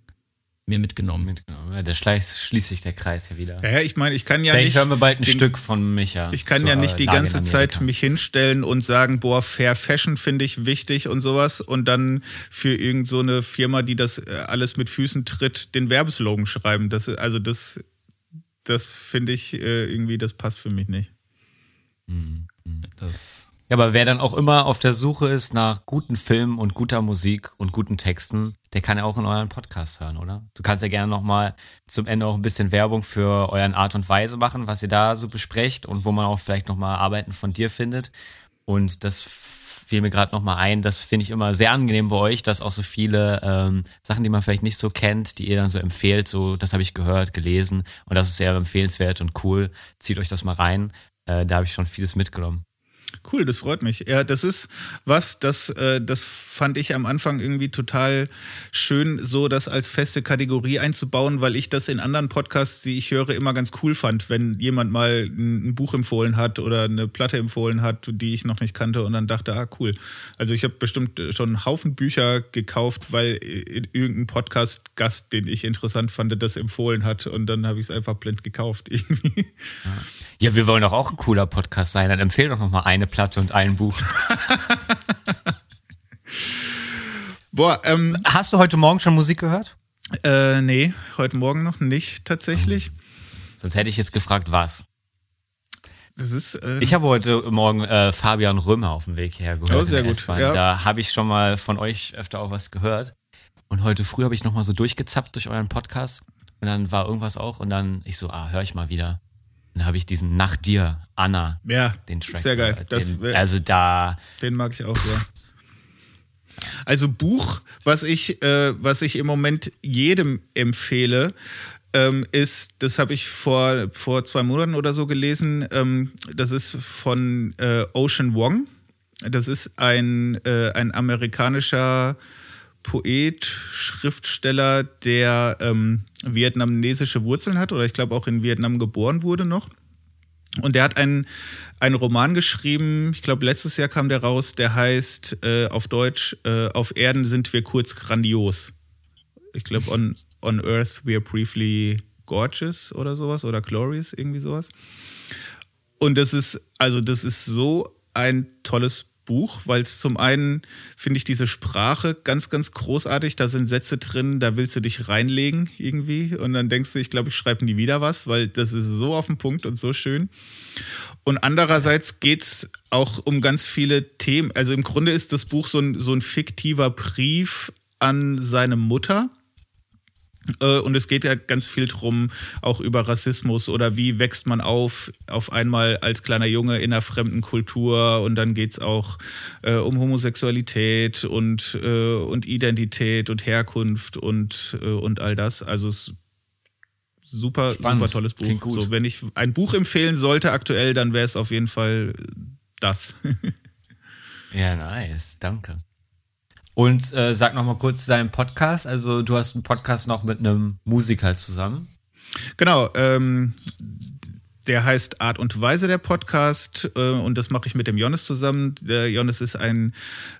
mir mitgenommen. mitgenommen. Ja, der schließt sich der Kreis ja wieder. Ja, ich meine, ich kann ja Vielleicht nicht. hören wir bald ein den, Stück von Micha. Ich kann ja nicht die Lage ganze Zeit mich hinstellen und sagen, boah, Fair Fashion finde ich wichtig und sowas und dann für irgend so eine Firma, die das äh, alles mit Füßen tritt, den Werbeslogan schreiben. Das, also das, das finde ich äh, irgendwie, das passt für mich nicht. Hm, hm, das ja, aber wer dann auch immer auf der Suche ist nach guten Filmen und guter Musik und guten Texten, der kann ja auch in euren Podcast hören, oder? Du kannst ja gerne nochmal zum Ende auch ein bisschen Werbung für euren Art und Weise machen, was ihr da so besprecht und wo man auch vielleicht nochmal Arbeiten von dir findet. Und das fiel mir gerade nochmal ein, das finde ich immer sehr angenehm bei euch, dass auch so viele ähm, Sachen, die man vielleicht nicht so kennt, die ihr dann so empfehlt, so das habe ich gehört, gelesen und das ist sehr empfehlenswert und cool. Zieht euch das mal rein. Äh, da habe ich schon vieles mitgenommen. Cool, das freut mich. Ja, das ist was, das, äh, das fand ich am Anfang irgendwie total schön, so das als feste Kategorie einzubauen, weil ich das in anderen Podcasts, die ich höre, immer ganz cool fand, wenn jemand mal ein, Buch empfohlen hat oder eine Platte empfohlen hat, die ich noch nicht kannte und dann dachte, ah, cool. Also ich habe bestimmt schon einen Haufen Bücher gekauft, weil irgendein Podcast-Gast, den ich interessant fand, das empfohlen hat und dann habe ich es einfach blind gekauft irgendwie. Ja, wir wollen doch auch ein cooler Podcast sein. Dann empfehle doch noch mal eine Platte und ein Buch. Boah, ähm, Hast du heute Morgen schon Musik gehört? Äh, nee, heute Morgen noch nicht tatsächlich. Oh. Sonst hätte ich jetzt gefragt, was. Das ist, äh, ich habe heute Morgen äh, Fabian Römer auf dem Weg her gehört. Oh, sehr gut. Ja. Da habe ich schon mal von euch öfter auch was gehört. Und heute früh habe ich noch mal so durchgezappt durch euren Podcast. Und dann war irgendwas auch. Und dann ich so, ah, höre ich mal wieder. Dann habe ich diesen Nach dir, Anna, ja, den Track. Sehr geil. Den, das, also da. Den mag ich auch sehr. Also Buch, was ich, äh, was ich im Moment jedem empfehle, ähm, ist, das habe ich vor, vor zwei Monaten oder so gelesen, ähm, das ist von äh, Ocean Wong. Das ist ein, äh, ein amerikanischer Poet, Schriftsteller, der ähm, vietnamesische Wurzeln hat oder ich glaube auch in Vietnam geboren wurde noch. Und der hat einen, einen Roman geschrieben, ich glaube letztes Jahr kam der raus, der heißt äh, auf Deutsch, äh, auf Erden sind wir kurz grandios. Ich glaube, on, on Earth we are briefly gorgeous oder sowas oder glorious, irgendwie sowas. Und das ist, also das ist so ein tolles Buch, weil es zum einen finde ich diese Sprache ganz, ganz großartig. Da sind Sätze drin, da willst du dich reinlegen irgendwie und dann denkst du, ich glaube, ich schreibe nie wieder was, weil das ist so auf den Punkt und so schön. Und andererseits geht es auch um ganz viele Themen. Also im Grunde ist das Buch so ein, so ein fiktiver Brief an seine Mutter und es geht ja ganz viel drum, auch über Rassismus oder wie wächst man auf, auf einmal als kleiner Junge in einer fremden Kultur und dann geht's auch äh, um Homosexualität und, äh, und Identität und Herkunft und, äh, und all das. Also es super, Spannend. super tolles Buch. So, wenn ich ein Buch empfehlen sollte aktuell, dann wäre es auf jeden Fall das. ja, nice, danke. Und äh, sag noch mal kurz zu deinem Podcast. Also du hast einen Podcast noch mit einem Musiker zusammen. Genau. Ähm, der heißt Art und Weise der Podcast äh, und das mache ich mit dem Jonas zusammen. Der Jonas ist ein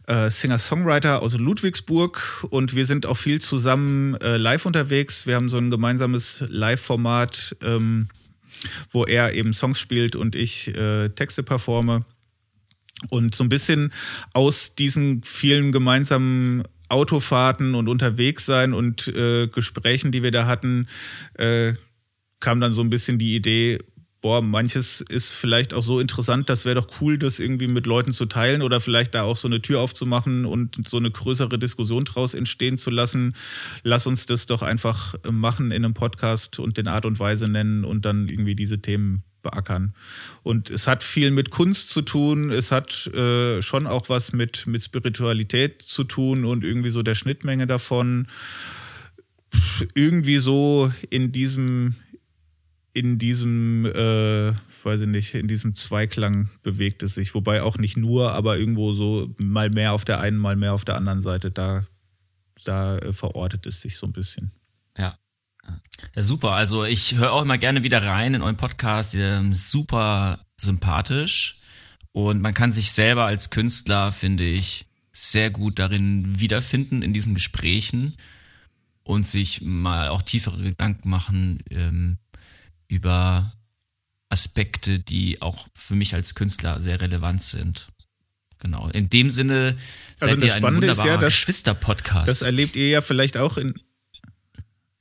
äh, Singer-Songwriter aus Ludwigsburg und wir sind auch viel zusammen äh, live unterwegs. Wir haben so ein gemeinsames Live-Format, ähm, wo er eben Songs spielt und ich äh, Texte performe. Und so ein bisschen aus diesen vielen gemeinsamen Autofahrten und unterwegs sein und äh, Gesprächen, die wir da hatten, äh, kam dann so ein bisschen die Idee, boah, manches ist vielleicht auch so interessant, das wäre doch cool, das irgendwie mit Leuten zu teilen oder vielleicht da auch so eine Tür aufzumachen und so eine größere Diskussion draus entstehen zu lassen. Lass uns das doch einfach machen in einem Podcast und den Art und Weise nennen und dann irgendwie diese Themen beackern. Und es hat viel mit Kunst zu tun, es hat äh, schon auch was mit, mit Spiritualität zu tun und irgendwie so der Schnittmenge davon. Irgendwie so in diesem, in diesem, äh, weiß ich nicht, in diesem Zweiklang bewegt es sich. Wobei auch nicht nur, aber irgendwo so mal mehr auf der einen, mal mehr auf der anderen Seite, da, da äh, verortet es sich so ein bisschen. Ja. Ja, super. Also ich höre auch immer gerne wieder rein in euren Podcast. Ihr super sympathisch. Und man kann sich selber als Künstler, finde ich, sehr gut darin wiederfinden in diesen Gesprächen und sich mal auch tiefere Gedanken machen ähm, über Aspekte, die auch für mich als Künstler sehr relevant sind. Genau. In dem Sinne seid also ihr ein wunderbarer ja, Geschwister-Podcast. Das erlebt ihr ja vielleicht auch in,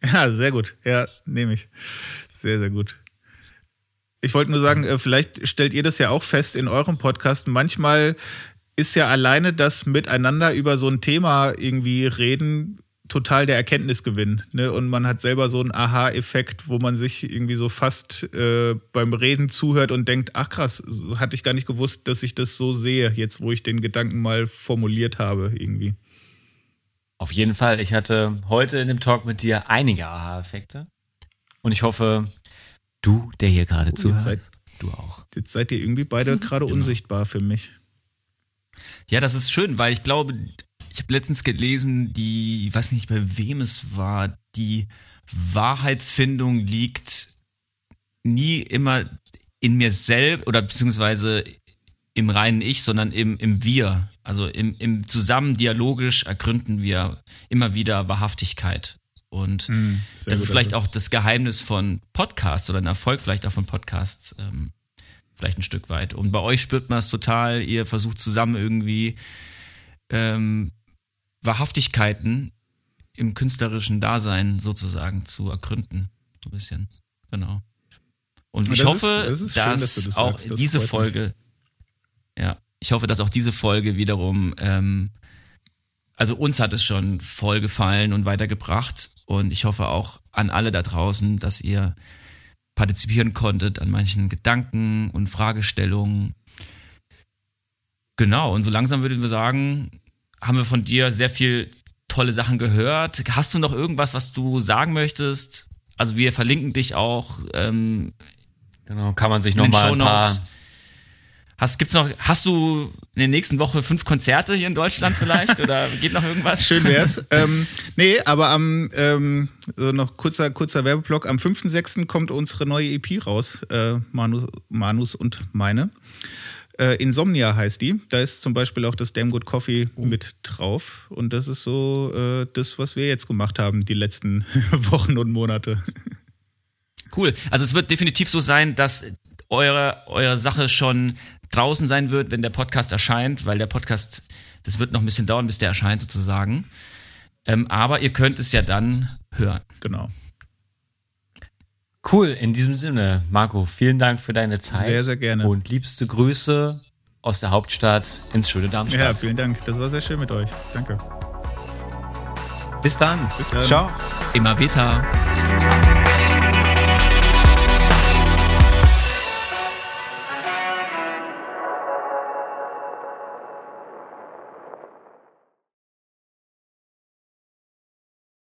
ja, sehr gut. Ja, nehme ich. Sehr, sehr gut. Ich wollte nur sagen, äh, vielleicht stellt ihr das ja auch fest in eurem Podcast. Manchmal ist ja alleine das Miteinander über so ein Thema irgendwie reden total der Erkenntnisgewinn. Ne? Und man hat selber so einen Aha-Effekt, wo man sich irgendwie so fast äh, beim Reden zuhört und denkt, ach krass, hatte ich gar nicht gewusst, dass ich das so sehe, jetzt wo ich den Gedanken mal formuliert habe irgendwie. Auf jeden Fall. Ich hatte heute in dem Talk mit dir einige Aha-Effekte. Und ich hoffe, du, der hier gerade oh, zuhört, seid, du auch. Jetzt seid ihr irgendwie beide gerade genau. unsichtbar für mich. Ja, das ist schön, weil ich glaube, ich habe letztens gelesen, die, ich weiß nicht, bei wem es war, die Wahrheitsfindung liegt nie immer in mir selbst oder beziehungsweise im reinen Ich, sondern im, im Wir. Also im, im Zusammen dialogisch ergründen wir immer wieder Wahrhaftigkeit. Und mm, das ist vielleicht auch das Geheimnis von Podcasts oder ein Erfolg vielleicht auch von Podcasts, ähm, vielleicht ein Stück weit. Und bei euch spürt man es total, ihr versucht zusammen irgendwie ähm, Wahrhaftigkeiten im künstlerischen Dasein sozusagen zu ergründen. So ein bisschen. Genau. Und ich hoffe, ist, dass, schön, dass das auch sagst, diese Folge mich. Ja, ich hoffe, dass auch diese Folge wiederum, ähm, also uns hat es schon voll gefallen und weitergebracht und ich hoffe auch an alle da draußen, dass ihr partizipieren konntet an manchen Gedanken und Fragestellungen. Genau, und so langsam würden wir sagen, haben wir von dir sehr viel tolle Sachen gehört. Hast du noch irgendwas, was du sagen möchtest? Also wir verlinken dich auch. Ähm, genau, kann man sich nochmal ein paar Hast, gibt's noch, hast du in der nächsten Woche fünf Konzerte hier in Deutschland vielleicht? Oder geht noch irgendwas? Schön wär's. ähm, nee, aber am, ähm, so noch kurzer, kurzer Werbeblock. Am 5.6. kommt unsere neue EP raus, äh, Manu, Manus und meine. Äh, Insomnia heißt die. Da ist zum Beispiel auch das Damn Good Coffee oh. mit drauf. Und das ist so äh, das, was wir jetzt gemacht haben, die letzten Wochen und Monate. Cool. Also es wird definitiv so sein, dass eure, eure Sache schon draußen sein wird, wenn der Podcast erscheint, weil der Podcast, das wird noch ein bisschen dauern, bis der erscheint sozusagen. Ähm, aber ihr könnt es ja dann hören. Genau. Cool, in diesem Sinne, Marco, vielen Dank für deine Zeit. Sehr, sehr gerne. Und liebste Grüße aus der Hauptstadt ins schöne Darmstadt. Ja, vielen Dank. Das war sehr schön mit euch. Danke. Bis dann. Bis dann. Ciao. Immer weiter.